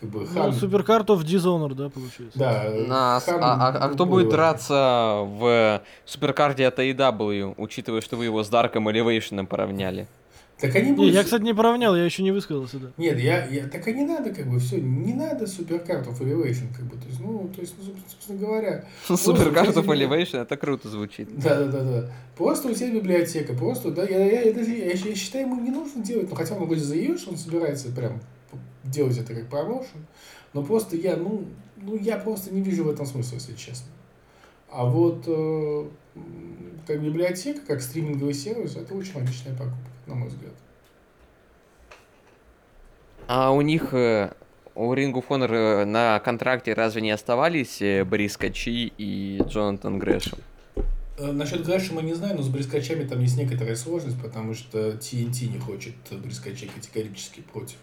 Как бы, Ну, Хан, Supercard of Dishonored, да, получается? да, На- Хан а, а- а кто будет драться в суперкарде от AEW, учитывая, что вы его с Дарком Элевейшеном поравняли? Так они Не, будут... я, кстати, не поравнял, я еще не высказался, да. Нет, я, я, так и не надо, как бы, все, не надо суперкартов Elevation, как бы, то есть, ну, то есть, ну, собственно говоря, (laughs) кстати, Elevation, это круто звучит. Да, да, да, да. Просто у тебя библиотека, просто, да, я, я, я даже, я, я считаю, ему не нужно делать, ну, хотя он вроде заявил, что он собирается прям делать это как промоушен, но просто я, ну, ну, я просто не вижу в этом смысла, если честно. А вот э, как библиотека, как стриминговый сервис, это очень логичная покупка, на мой взгляд. А у них, э, у Ring of Honor э, на контракте разве не оставались э, Борис Качи и Джонатан Грэшем? Насчет Грэшема не знаю, но с брискачами там есть некоторая сложность, потому что TNT не хочет брискачей категорически против.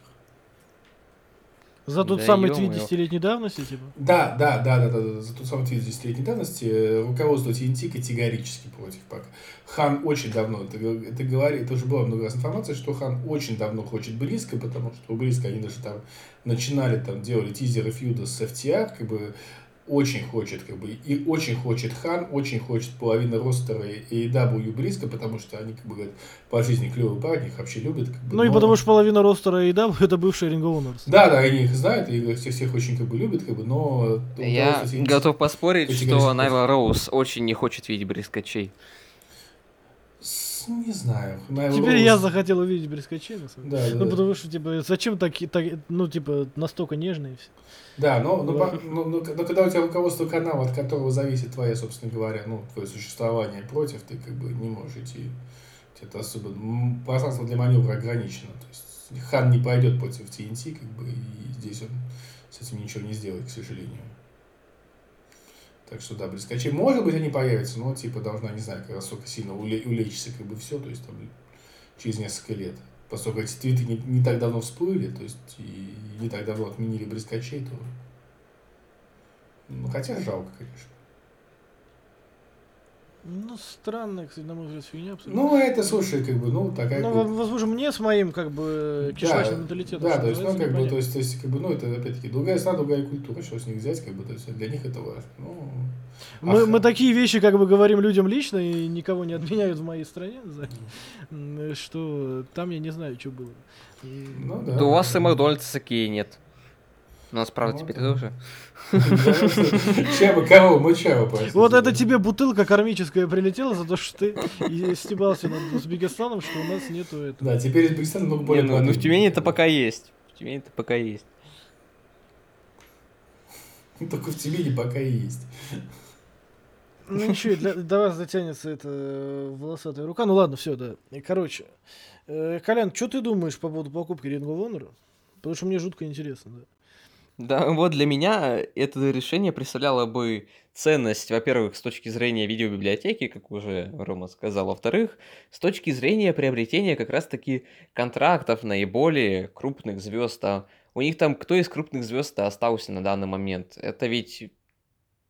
За тот Да самый ё-моё. твит десятилетней давности, типа. Да, да, да, да, да, да, за тот самый твит 10-летней давности э, руководство TNT категорически против пока. Хан очень давно, это, это говорит, это уже была много раз информация, что Хан очень давно хочет близко, потому что у близко они даже там начинали, там делали тизеры фьюда с FTR, как бы очень хочет, как бы, и очень хочет Хан, очень хочет половина ростера AEW близко, потому что они, как бы, говорят, по жизни клевый парень, их вообще любят. Как бы, Ну и но- потому что половина ростера и да, это бывший Ring Honor. Да, да, они их знают, и всех, всех очень как бы любят, как бы, но... Я готов поспорить, что. Найва Роуз очень не хочет видеть брискачей. С- Не знаю. Найла Теперь Роуз- я захотел увидеть брискачей, на самом деле. Да, да, Ну, да. потому что, типа, зачем такие, так, ну, типа, настолько нежные все. Да, но, но, по- но- но- но когда у тебя руководство канала, от которого зависит твоя, собственно говоря, ну, твое существование против, ты как бы не можешь идти. Это особо пространство для маневра ограничено. То есть Хан не пойдет против TNT, как бы, и здесь он с этим ничего не сделает, к сожалению. Так что да, близкачей, может быть, они появятся, но типа должна, не знаю, как настолько сильно уле- улечься, как бы все, то есть там через несколько лет. Поскольку эти твиты не, не так давно всплыли, то есть и не так давно отменили близкачей, то ну, хотя жалко, конечно. Ну, странная, кстати, на мой взгляд, фигня абсолютно. Ну, это, слушай, как бы, ну, такая... Ну, как возможно, мне с моим, как бы, кишечным менталитетом. Да, то есть, ну, как бы, то есть, то есть, как бы, ну, это, опять-таки, другая страна, другая культура, что с них взять, как бы, то есть, для них это важно. Ну, Мы, ах, мы такие вещи, как бы, говорим людям лично, и никого не отменяют в моей стране, что там я не знаю, что было. Ну, да. Да у вас и Макдональдса такие нет. У нас, правда, Вот, теперь да. тоже. (laughs) Чем и кого мы чего Вот это тебе бутылка кармическая прилетела за то, что ты стебался над Узбекистаном, что у нас нету этого. Да, теперь Узбекистан много более... ну, ну, в. Тюмени это пока есть. В Тюмени это пока есть. (laughs) Только в Тюмени пока и есть. Ну ничего, для- до вас дотянется эта э, волосатая рука. Ну ладно, все, да. И, Короче, э, Колян, что ты думаешь по поводу покупки Ring of Honor? Потому что мне жутко интересно, да. Да, вот для меня это решение представляло бы ценность, во-первых, с точки зрения видеобиблиотеки, как уже Рома сказал, во-вторых, с точки зрения приобретения как раз-таки контрактов наиболее крупных звезд. А у них там кто из крупных звезд остался на данный момент? Это ведь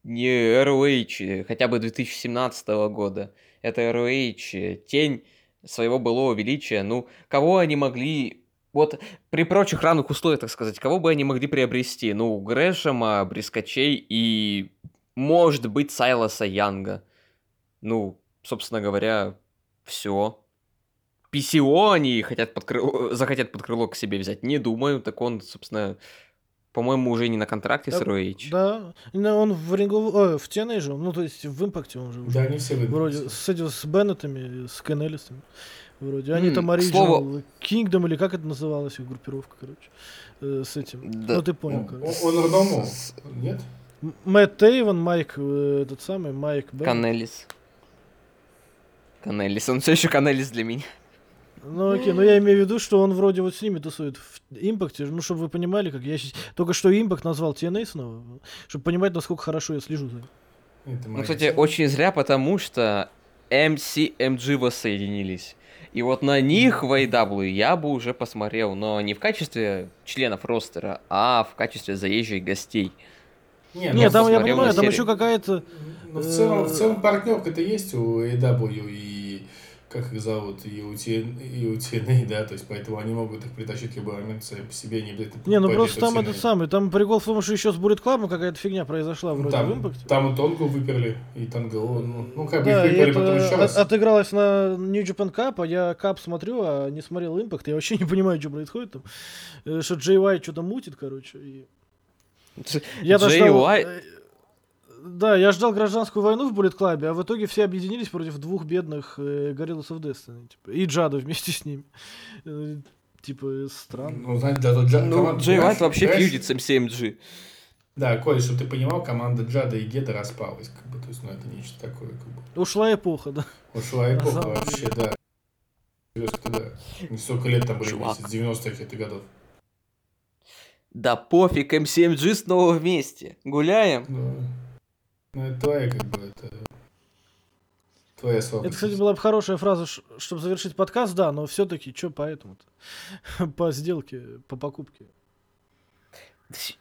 не ROH, хотя бы 2017 года. Это ROH, тень своего былого величия. Ну, кого они могли... Вот при прочих равных условиях, так сказать, кого бы они могли приобрести? Ну, Грэшема, Брискачей и, может быть, Сайлоса Янга. Ну, собственно говоря, все. PCO они хотят под крыло, захотят под крыло к себе взять. Не думаю, так он, собственно, по-моему, уже не на контракте с Да, ROH. Да, Ну, он в Ring of... э, в TNA же, ну то есть в Импакте он же уже. Да, они все выиграли. Вроде с, этим, с Беннетами, с Кен Эллисом. Вроде. Они там Original слову- Kingdom, или как это называлось, их группировка, короче. э, с этим. Да. Ну ты понял. Он, как. он Родомо, нет? Мэтт Тейвон, Майк, э, этот самый, Майк Беннет. Канелис. Канелис, он все еще Канелис для меня. Ну окей, но я имею в виду, что он вроде вот с ними тусует в Импакте, ну чтобы вы понимали, как я щас- только что Импакт назвал TNA снова, чтобы понимать, насколько хорошо я слежу за ним. Ну, кстати, очень зря, потому что MC, MG воссоединились. И вот на них в AEW я бы уже посмотрел, но не в качестве членов ростера, а в качестве заезжих гостей. Не, Нет, ну, там я понимаю, там еще какая-то... Ну, в целом, в Э, целом партнерка-то есть у AW и как их зовут, и у, TN, и у TNA, (laughs) да, то есть поэтому они могут их притащить в любой момент сами по себе, не обязательно Не, ну просто там этот самый, там прикол в том, что еще с Bullet Club какая-то фигня произошла вроде в там, Импакте. там и Тонгу выперли, и Танго, ну, ну как бы Да, их выперли это потом еще от- раз. отыгралось на New Japan Cup, а я Cup смотрю, а не смотрел Импакт, я вообще (laughs) не понимаю, что происходит там. Э, Что Джей Уайт что-то мутит, короче. и- Я Джей Уайт- э, Да, я ждал гражданскую войну в Bullet Club, а в итоге все объединились против двух бедных э, Gorillas of Destiny. типа, и Джада вместе с ними. Э, Типа, странно. Ну, знаете, да, Джа- Ну, команда- Джей Уайт вообще фьюдит с MC-MG. Да, Коль, чтобы ты понимал, команда Джада и Геда распалась, как бы, то есть, ну, это нечто такое, как бы. Ушла эпоха, да. Ушла эпоха деле. вообще, да. Серьезно, да. Не столько лет там были Чувак. вместе, с 90-х это годов. Да пофиг, MC-MG снова вместе. Гуляем. Ну, ну, это твоя, как бы, это... Твоя слабость. Это, кстати, была бы хорошая фраза, чтобы завершить подкаст, да, но все-таки, что поэтому-то? (laughs) По сделке, по покупке.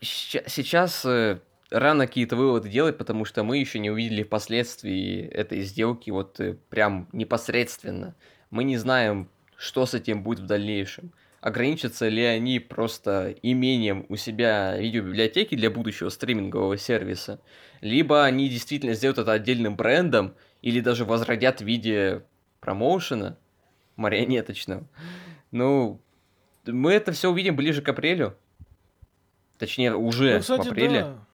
Сейчас э, рано какие-то выводы делать, потому что мы еще не увидели последствий этой сделки вот э, прям непосредственно. Мы не знаем, что с этим будет в дальнейшем. Ограничатся ли они просто имением у себя видеобиблиотеки для будущего стримингового сервиса, либо они действительно сделают это отдельным брендом, или даже возродят в виде промоушена марионеточного. Ну, мы это все увидим ближе к апрелю. Точнее, уже ну, кстати, в апреле. Да.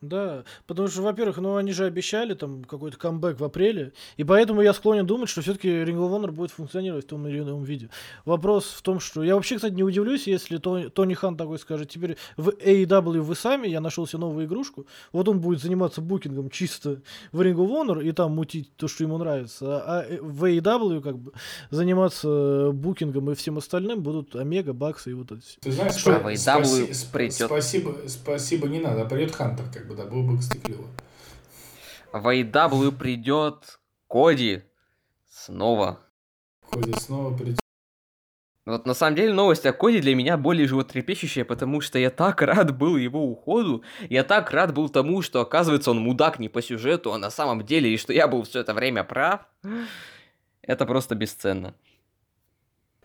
Да, потому что, во-первых, ну они же обещали там какой-то камбэк в апреле, и поэтому я склонен думать, что все-таки Ring of Honor будет функционировать в том или ином виде. Вопрос в том, что я вообще, кстати, не удивлюсь, если Тони, Тони Хан такой скажет, теперь в AEW вы сами, я нашел себе новую игрушку, вот он будет заниматься букингом чисто в Ring of Honor и там мутить то, что ему нравится, а в AEW как бы заниматься букингом и всем остальным будут Омега, Баксы и вот это все. Ты знаешь, что а спаси, спасибо, спасибо, не надо, а придет Хантер как бы, да, было бы клево. В AEW придет Коди снова. Коди снова придет. Вот на самом деле новость о Коди для меня более животрепещущая, потому что я так рад был его уходу, я так рад был тому, что оказывается он мудак не по сюжету, а на самом деле, и что я был все это время прав. Это просто бесценно.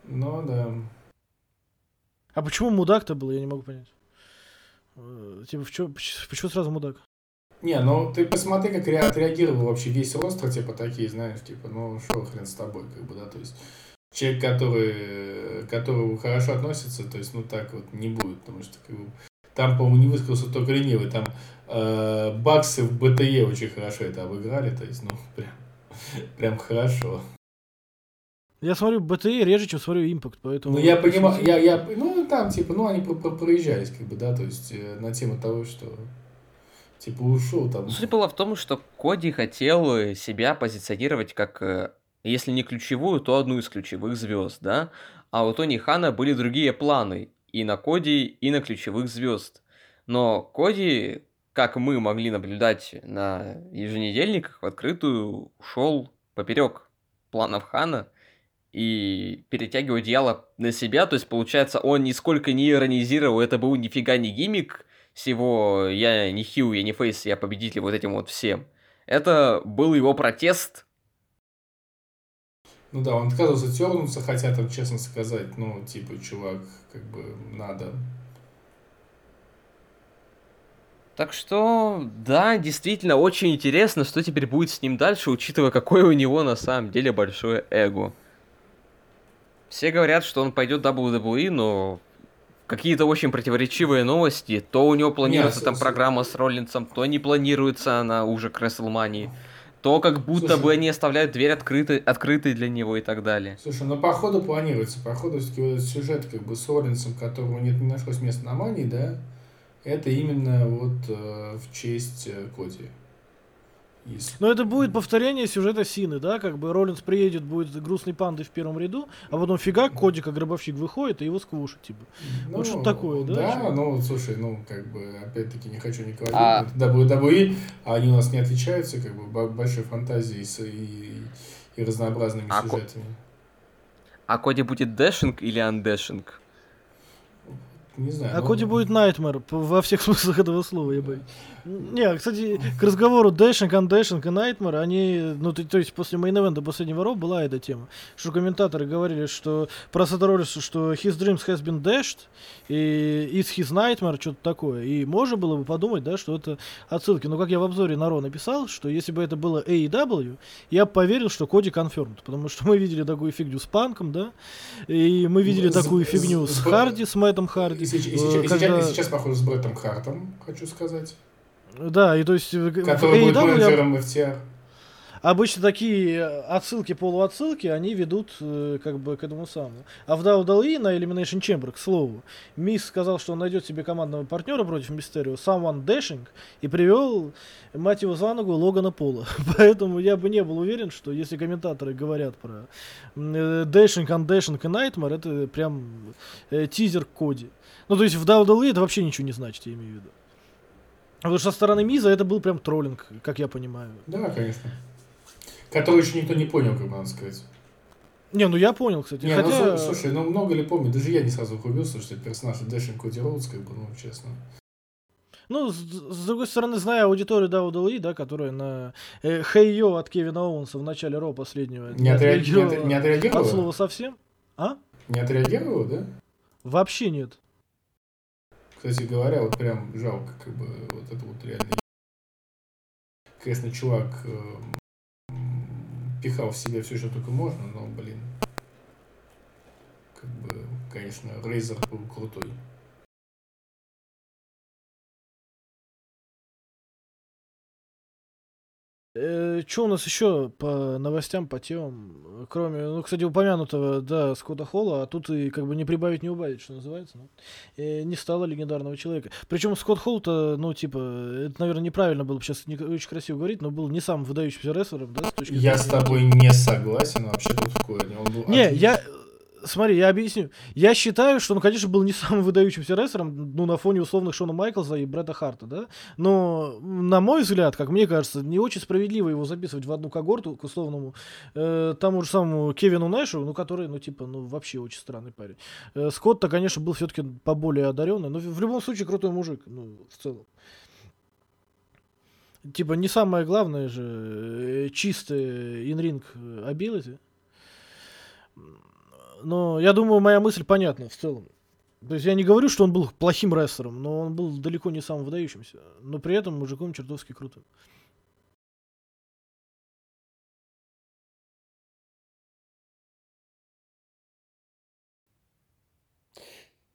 Ну да. А почему мудак-то был, я не могу понять. Э, типа, чё, почему сразу мудак? Не, ну ты посмотри, как ре- отреагировал вообще весь остров, типа такие, знаешь, типа, ну что хрен с тобой, как бы, да, то есть человек, который, которому хорошо относится, то есть, ну так вот не будет, потому что как бы, там, по-моему, не высказался только ленивый, там э, баксы в БТЕ очень хорошо это обыграли, то есть, ну, прям, прям хорошо. Я смотрю БТИ реже, чем смотрю импакт, поэтому... Ну, я понимаю, я, я, ну, там, типа, ну, они про про проезжались, как бы, да, то есть, э, на тему того, что, типа, ушел там. Суть была в том, что Коди хотел э, себя позиционировать как, э, если не ключевую, то одну из ключевых звезд, да, а у Тони Хана были другие планы и на Коди, и на ключевых звезд. Но Коди, как мы могли наблюдать на еженедельниках, в открытую ушел поперек планов Хана, и перетягиваю одеяло на себя. То есть, получается, он нисколько не иронизировал, это был нифига не гиммик всего «я не хил, я не фейс, я победитель» вот этим вот всем. Это был его протест. Ну да, он отказывался тернуться, хотя там, честно сказать, ну, типа, чувак, как бы, надо. Так что, да, действительно, очень интересно, что теперь будет с ним дальше, учитывая, какое у него на самом деле большое эго. Все говорят, что он пойдет в WWE, но какие-то очень противоречивые новости. То у него планируется Нет, там программа с Роллинсом, то не планируется она уже к WrestleMania. То как будто Слушай, бы они оставляют дверь открытой, открытой для него и так далее. Слушай, ну по ходу планируется. По ходу все-таки вот этот сюжет как бы с Роллинсом, которого нет, не нашлось места на Мании, да, это именно вот э, в честь э, Коди. Если... Но это будет повторение сюжета Сины, да, как бы Роллинс приедет, будет грустной пандой в первом ряду, а потом фига, Кодика гробовщик выходит и его сквушит, типа. Ну, вот что такое, да? Да, ну, слушай, ну, как бы, опять-таки, не хочу никого а... WWE, а они у нас не отличаются, как бы, большой фантазией и, и, и разнообразными а сюжетами. А Коди будет dashing или undashing? Не знаю. А ну... Коди будет Nightmare во всех (laughs) смыслах этого слова, я боюсь. Не, кстати, к разговору Dashing, Undashing и Nightmare, они, ну, то, то есть после main последнего Raw была эта тема, что комментаторы говорили, что про Сета Роллинса, что his dreams has been dashed, и it's his nightmare, что-то такое. И можно было бы подумать, да, что это отсылки. Но как я в обзоре на Ро написал, что если бы это было AEW, я бы поверил, что Коди confirmed, потому что мы видели такую фигню с Панком, да, и мы видели такую фигню с, с Харди, с Мэттом Харди. И, сейчас, и, сейчас, когда... и сейчас, похоже, с Бреттом Хартом, хочу сказать. Да, и то есть... Который будет менеджером FTR. Обычно такие отсылки, полуотсылки, они ведут э, как бы к этому самому. А в WWE на Elimination Chamber, к слову, Мисс сказал, что он найдет себе командного партнера против Мистерио, Someone Dashing, и привел, мать его за ногу, Логана Пола. (laughs) Поэтому я бы не был уверен, что если комментаторы говорят про Dashing, Undashing и Nightmare, это прям э, тизер Коди. Ну, то есть в WWE это вообще ничего не значит, я имею в виду. Потому что со стороны Миза это был прям троллинг, как я понимаю. Да, конечно. Который еще никто не понял, как бы надо сказать. Не, ну я понял, кстати. Не, Хотя... ну, слушай, ну много ли помню, даже я не сразу врубился, что это персонаж Дэшин Коди Роудс, как бы, ну, честно. Ну, с, с другой стороны, зная аудиторию Луи, да, которая на э, Хей Йо от Кевина Оуэнса в начале Ро последнего Не, отреаг... не, отреагировала не отреагировала? от слова совсем. А? Не отреагировала, да? Вообще нет. Кстати говоря, вот прям жалко, как бы, вот это вот реально. Конечно, чувак э, пихал в себя все, что только можно, но, блин, как бы, конечно, Рейзер был крутой. Э, что у нас еще по новостям, по темам? Кроме, ну, кстати, упомянутого, да, Скотта Холла, а тут и как бы не прибавить, не убавить, что называется. Ну, э, не стало легендарного человека. Причем Скотт Холл-то, ну, типа, это, наверное, неправильно было бы сейчас не очень красиво говорить, но был не самым выдающимся рестлером, да, с точки Я зрения- с тобой не согласен вообще тут в корне. Он был Не, я... Смотри, я объясню. Я считаю, что он, конечно, был не самым выдающимся рестлером, ну, на фоне условных Шона Майклза и Брэда Харта, да? Но, на мой взгляд, как мне кажется, не очень справедливо его записывать в одну когорту к условному э, тому же самому Кевину Нэшу, ну, который, ну, типа, ну, вообще очень странный парень. Э, Скотт-то, конечно, был все-таки поболее одаренный, но в, любом случае крутой мужик, ну, в целом. Типа, не самое главное же чистый инринг ability. Но я думаю, моя мысль понятна в целом. То есть я не говорю, что он был плохим рестлером, но он был далеко не самым выдающимся. Но при этом мужиком чертовски крутым.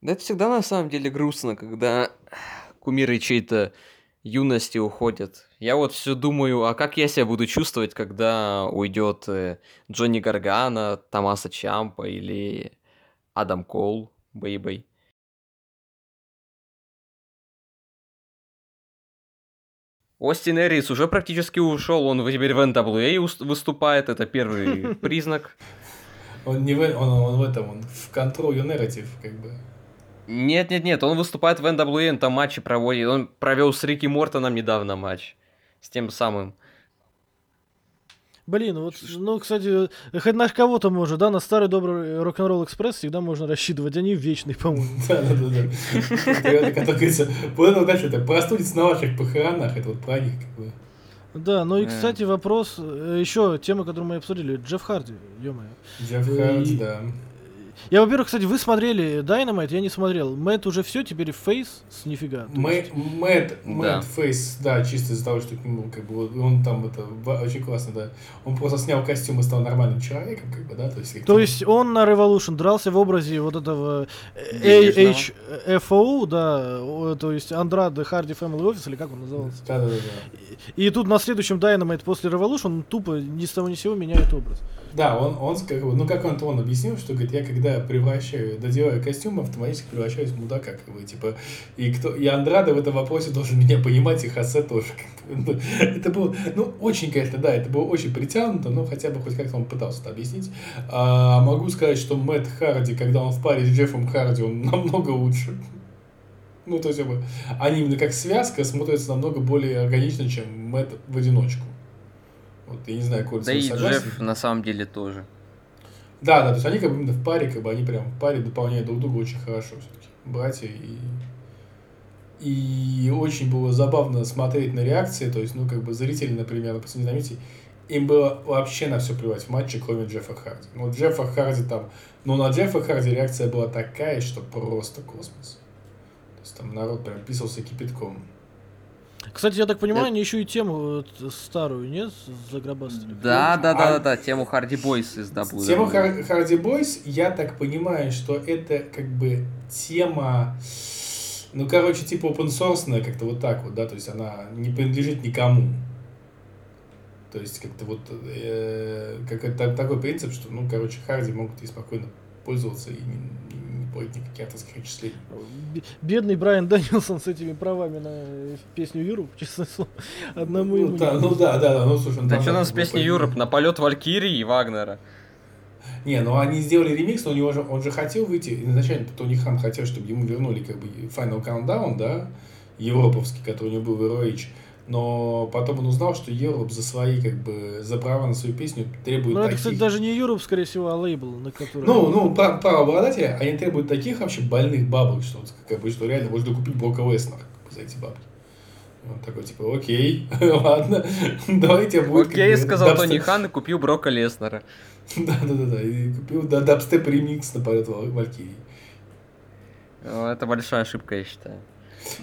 Да это всегда на самом деле грустно, когда кумиры чьей-то юности уходят. Я вот все думаю, а как я себя буду чувствовать, когда уйдет э, Джонни Гаргана, Томаса Чампа или Адам Коул, Бейбей. Остин Эрис уже практически ушел, он теперь в NWA ус- выступает, это первый (laughs) признак. Он не в, он, он в этом, он в Control Your Narrative, как бы. Нет, нет, нет, он выступает в NWA, там матчи проводит. Он провел с Рики Мортоном недавно матч. С тем самым. Блин, вот, ну, кстати, хоть на кого-то можно, да, на старый добрый рок-н-ролл экспресс всегда можно рассчитывать, они вечные, по-моему. Да, да, да, да. Это, Как говорится, это, знаешь, это простудится на ваших похоронах, это вот про них, как бы. Да, ну и, Э. кстати, вопрос, еще тема, которую мы обсудили, Джефф Харди, ё-моё. Джефф Харди, да. Я, во-первых, кстати, вы смотрели Dynamite, я не смотрел. Мэтт уже все, теперь фейс с нифига. Мэтт, Да. Мэтт Фейс, да, чисто из-за того, что к нему, как бы, он там, это, очень классно, да. Он просто снял костюм и стал нормальным человеком, как бы, да, то есть... То есть он на Revolution дрался в образе вот этого э, Денежного. AHFO, да, то есть Андрады Харди Family Office, или как он назывался. Да, да, да, да. И тут на следующем Dynamite после Revolution он тупо ни с того ни с сего меняет образ. Да, он, он, как бы, ну как он, он объяснил, что, говорит, я когда превращаю, доделаю костюм, автоматически превращаюсь в мудака, как бы, типа, и кто, и Андрада в этом вопросе должен меня понимать, и Хосе тоже. Ну, Это было, ну, очень, конечно, да, это было очень притянуто, но хотя бы хоть как-то он пытался это объяснить. А, могу сказать, что Мэтт Харди, когда он в паре с Джеффом Харди, он намного лучше. Ну, то есть, они именно как связка смотрятся намного более органично, чем Мэтт в одиночку. Вот, я не знаю, Коль, Да и согласен? Джефф на самом деле тоже. Да, да, то есть они как бы именно в паре, как бы они прям в паре дополняют друг друга очень хорошо все-таки. Братья и... И очень было забавно смотреть на реакции, то есть, ну, как бы зрители, например, допустим, заметьте, им было вообще на все плевать в матче, кроме Джеффа Харди. Ну, Джеффа Харди там... Ну, на Джеффа Харди реакция была такая, что просто космос. То есть там народ прям писался кипятком. Кстати, я так понимаю, Да. они еще и тему старую, нет, загробастали? Да, да, да, А- да, да, тему Харди Бойс из WWE. Хар- Харди Бойс, я так понимаю, что это как бы тема, ну, короче, типа open source, как-то вот так вот, да, то есть она не принадлежит никому. То есть как-то вот э, как это такой принцип, что, ну, короче, Харди могут и спокойно пользоваться и не, платить никаких. Б- Бедный Брайан Дэнилсон с этими правами на э, песню Юру, честное слово. Одному ему Ну, не да, ну да, да, да, ну слушай, ну, Да что нам надо с было песней. Юроп? На полет Валькирии и Вагнера. Не, ну они сделали ремикс, но у него же, он же хотел выйти, изначально Тони Хан хотел, чтобы ему вернули как бы Final Countdown, да, европовский, который у него был в ROH, но потом он узнал, что Europe за свои, как бы, за права на свою песню требует Ну, это, таких... кстати, даже не Europe, скорее всего, а лейбл, на который... Ну, ну, пра- правообладатели, они требуют таких вообще больных бабок, что, как бы, что реально можно купить Брока Леснера как бы, за эти бабки. Он такой, типа, окей, (laughs) ладно, давайте будет... Окей, сказал дабстеп». Тони Хан и купил Брока Леснера. (laughs) Да-да-да, и купил да, дабстеп ремикс на полет Вал- Валькирии. Это большая ошибка, я считаю.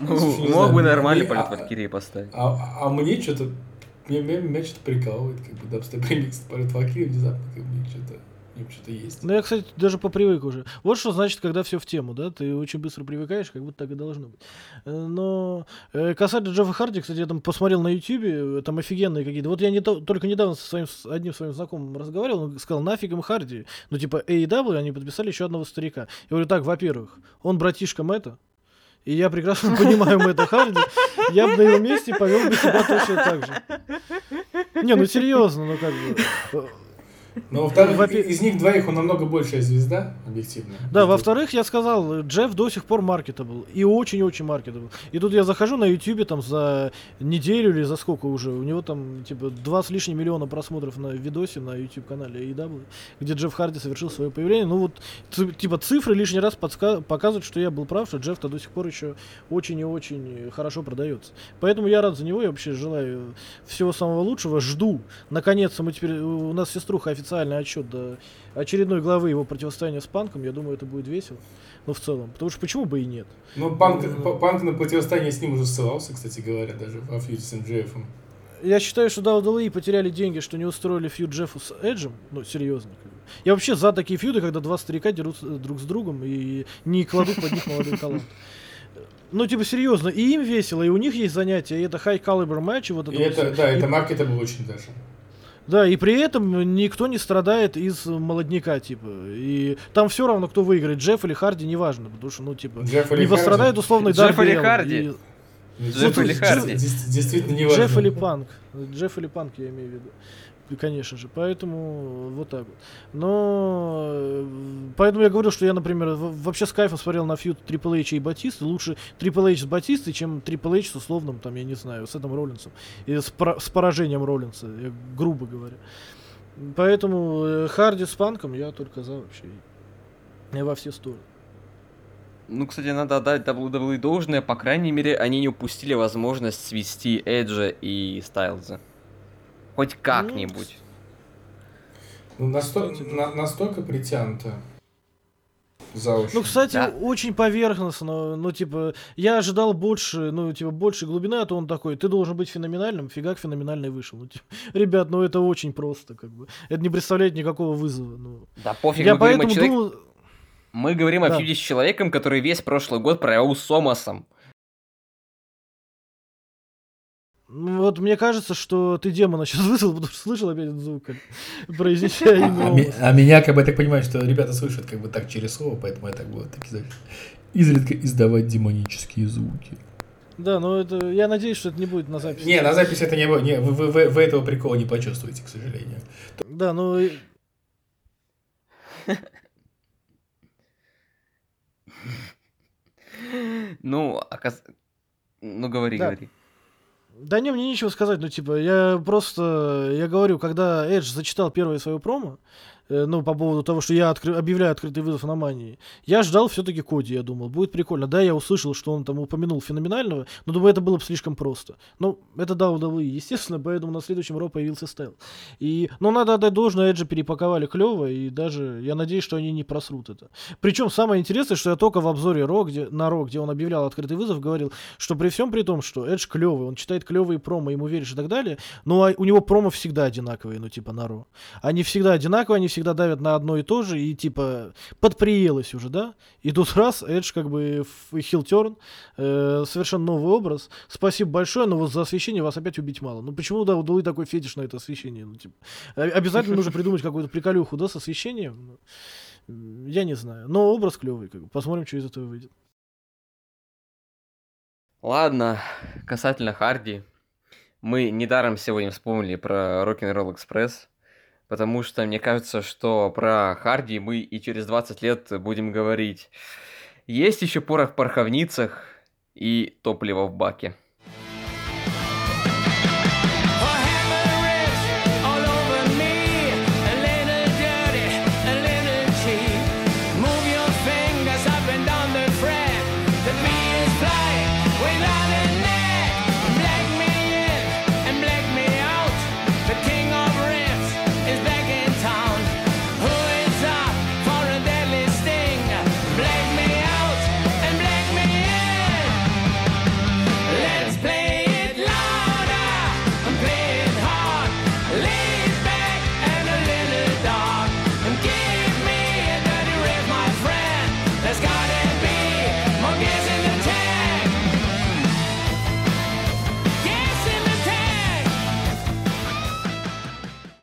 Не Мог бы мне- полет Валькирии поставить. А, а мне что-то, меня, меня, меня что-то прикалывает, как бы дабстеп ремикс полет Валькирии, внезапно, как бы, мне что-то, мне что-то есть. Ну, я, кстати, даже попривык уже. Вот что значит, когда все в тему, да? Ты очень быстро привыкаешь, как будто так и должно быть. Э, Но э, касательно Джеффа Харди, кстати, я там посмотрел на Ютубе, э, там офигенные какие-то. Вот я не то- только недавно со своим, с одним своим знакомым разговаривал, он сказал, нафиг им Харди. Ну, типа, AEW, они подписали еще одного старика. Я говорю, так, во-первых, он братишка Мэтта, и я прекрасно (laughs) понимаю Мэтта Харди. Я бы на его месте повел бы себя точно так же. Не, ну серьезно, ну как бы. Но, во-вторых, Во-пе- из них двоих он намного большая звезда, объективно. Да, И во-вторых, я сказал, Джефф до сих пор маркетабл. И очень-очень маркетабл. И тут я захожу на Ютубе там за неделю или за сколько уже. У него там типа два с лишним миллиона просмотров на видосе на YouTube канале AEW, где Джефф Харди совершил свое появление. Ну вот, типа цифры лишний раз показывают, что я был прав, что Джефф-то до сих пор еще очень и очень хорошо продается. Поэтому я рад за него, я вообще желаю всего самого лучшего. Жду. Наконец-то мы теперь, у нас сеструха официальный отчет до очередной главы его противостояния с Панком. Я думаю, это будет весело. Ну, в целом. Потому что почему бы и нет? Ну, Панк, П- Панк на противостояние с ним уже ссылался, кстати говоря, даже во фьюде с МДФ. Я считаю, что WWE потеряли деньги, что не устроили фьюд Джеффу с Эджем. Ну, серьезно. Я вообще за такие фьюды, когда два старика дерутся друг с другом и не кладут под них молодой талант. Ну, типа, серьезно, и им весело, и у них есть занятия, и это high caliber матчи, вот И это вот это, всё. да, И- это маркета был очень даже. Да, и при этом никто не страдает из молодняка, типа. И там все равно, кто выиграет, Джефф или Харди, неважно, потому что, ну, типа, Джефф не пострадает условный Джефф или Харди? и- Джефф Ну, или Харди? Дес- Действительно не важно. Джефф или Панк. Джефф или Панк, я имею в виду. Конечно же, поэтому вот так вот. Но э, поэтому я говорю, что я, например, вообще с кайфом смотрел на фьюд Triple H и Батисты. Лучше Triple H с Батистой, чем Triple H с условным, там, я не знаю, с этим Роллинсом. И с, с поражением Роллинса, грубо говоря. Поэтому э, Харди с Панком я только за вообще. И во все стороны. Ну, кстати, надо отдать WWE должное, по крайней мере, они не упустили возможность свести Эджа и Стайлза. Хоть как-нибудь. Ну, насто- Кстати, на- настолько притянуто за уши. Ну, кстати, Да. очень поверхностно. Ну, типа, я ожидал больше, ну, типа, больше глубины, а то он такой, ты должен быть феноменальным, фигак феноменальный вышел. Ну, типа, (laughs) ребят, ну это очень просто, как бы. Это не представляет никакого вызова. Ну. Да пофиг, Я мы говорим, о поэтому человек- думал, мы говорим о Да. фьюде с человеком, который весь прошлый год провел с Сомасом. Ну, вот мне кажется, что ты демона сейчас (laughs) вызвал, потому что слышал опять этот звук, как (laughs) произнеся А, имя а ми- а меня, как бы, я так понимаю, что ребята слышат как бы так через слово, поэтому я так буду так, знаешь, изредка издавать демонические звуки. Да, ну это, я надеюсь, что это не будет на записи. Не, на записи это не было. Не, вы, вы- вы- вы этого прикола не почувствуете, к сожалению. Да, ну, Ну, оказ... Ну, говори, Да. говори. Да не, мне нечего сказать, ну типа, я просто, я говорю, когда Эдж зачитал первое свое промо, ну, по поводу того, что я откры- объявляю открытый вызов на мании, я ждал все-таки Коди, я думал, будет прикольно. Да, я услышал, что он там упомянул феноменального, но думаю, это было бы слишком просто. Ну, это WWE, естественно, поэтому на следующем Ро появился Стайл. И, ну, надо отдать должное, Эджа перепаковали клево, и даже, я надеюсь, что они не просрут это. Причем самое интересное, что я только в обзоре Ро, где, на Ро, где он объявлял открытый вызов, говорил, что при всем при том, что Эдж клевый, он читает клевые промо, ему веришь и так далее, но а у него промо всегда одинаковые, ну, типа, на Ро. Они всегда одинаковые, они всегда давят на одно и то же, и, типа, подприелось уже, да? И тут раз, Эдж, как бы, хилтерн, э, совершенно новый образ. Спасибо большое, но вот за освещение вас опять убить мало. Ну, почему, да, у Дулы такой фетиш на это освещение? Ну, типа, а- обязательно нужно придумать какую-то приколюху, да, с освещением? Ну, Я не знаю. Но образ клевый, как бы. Посмотрим, что из этого выйдет. Ладно, касательно Харди. Мы недаром сегодня вспомнили про Rock'n'Roll Express, потому что мне кажется, что про Харди мы и через 20 лет будем говорить. Есть еще порох в пороховницах и топливо в баке.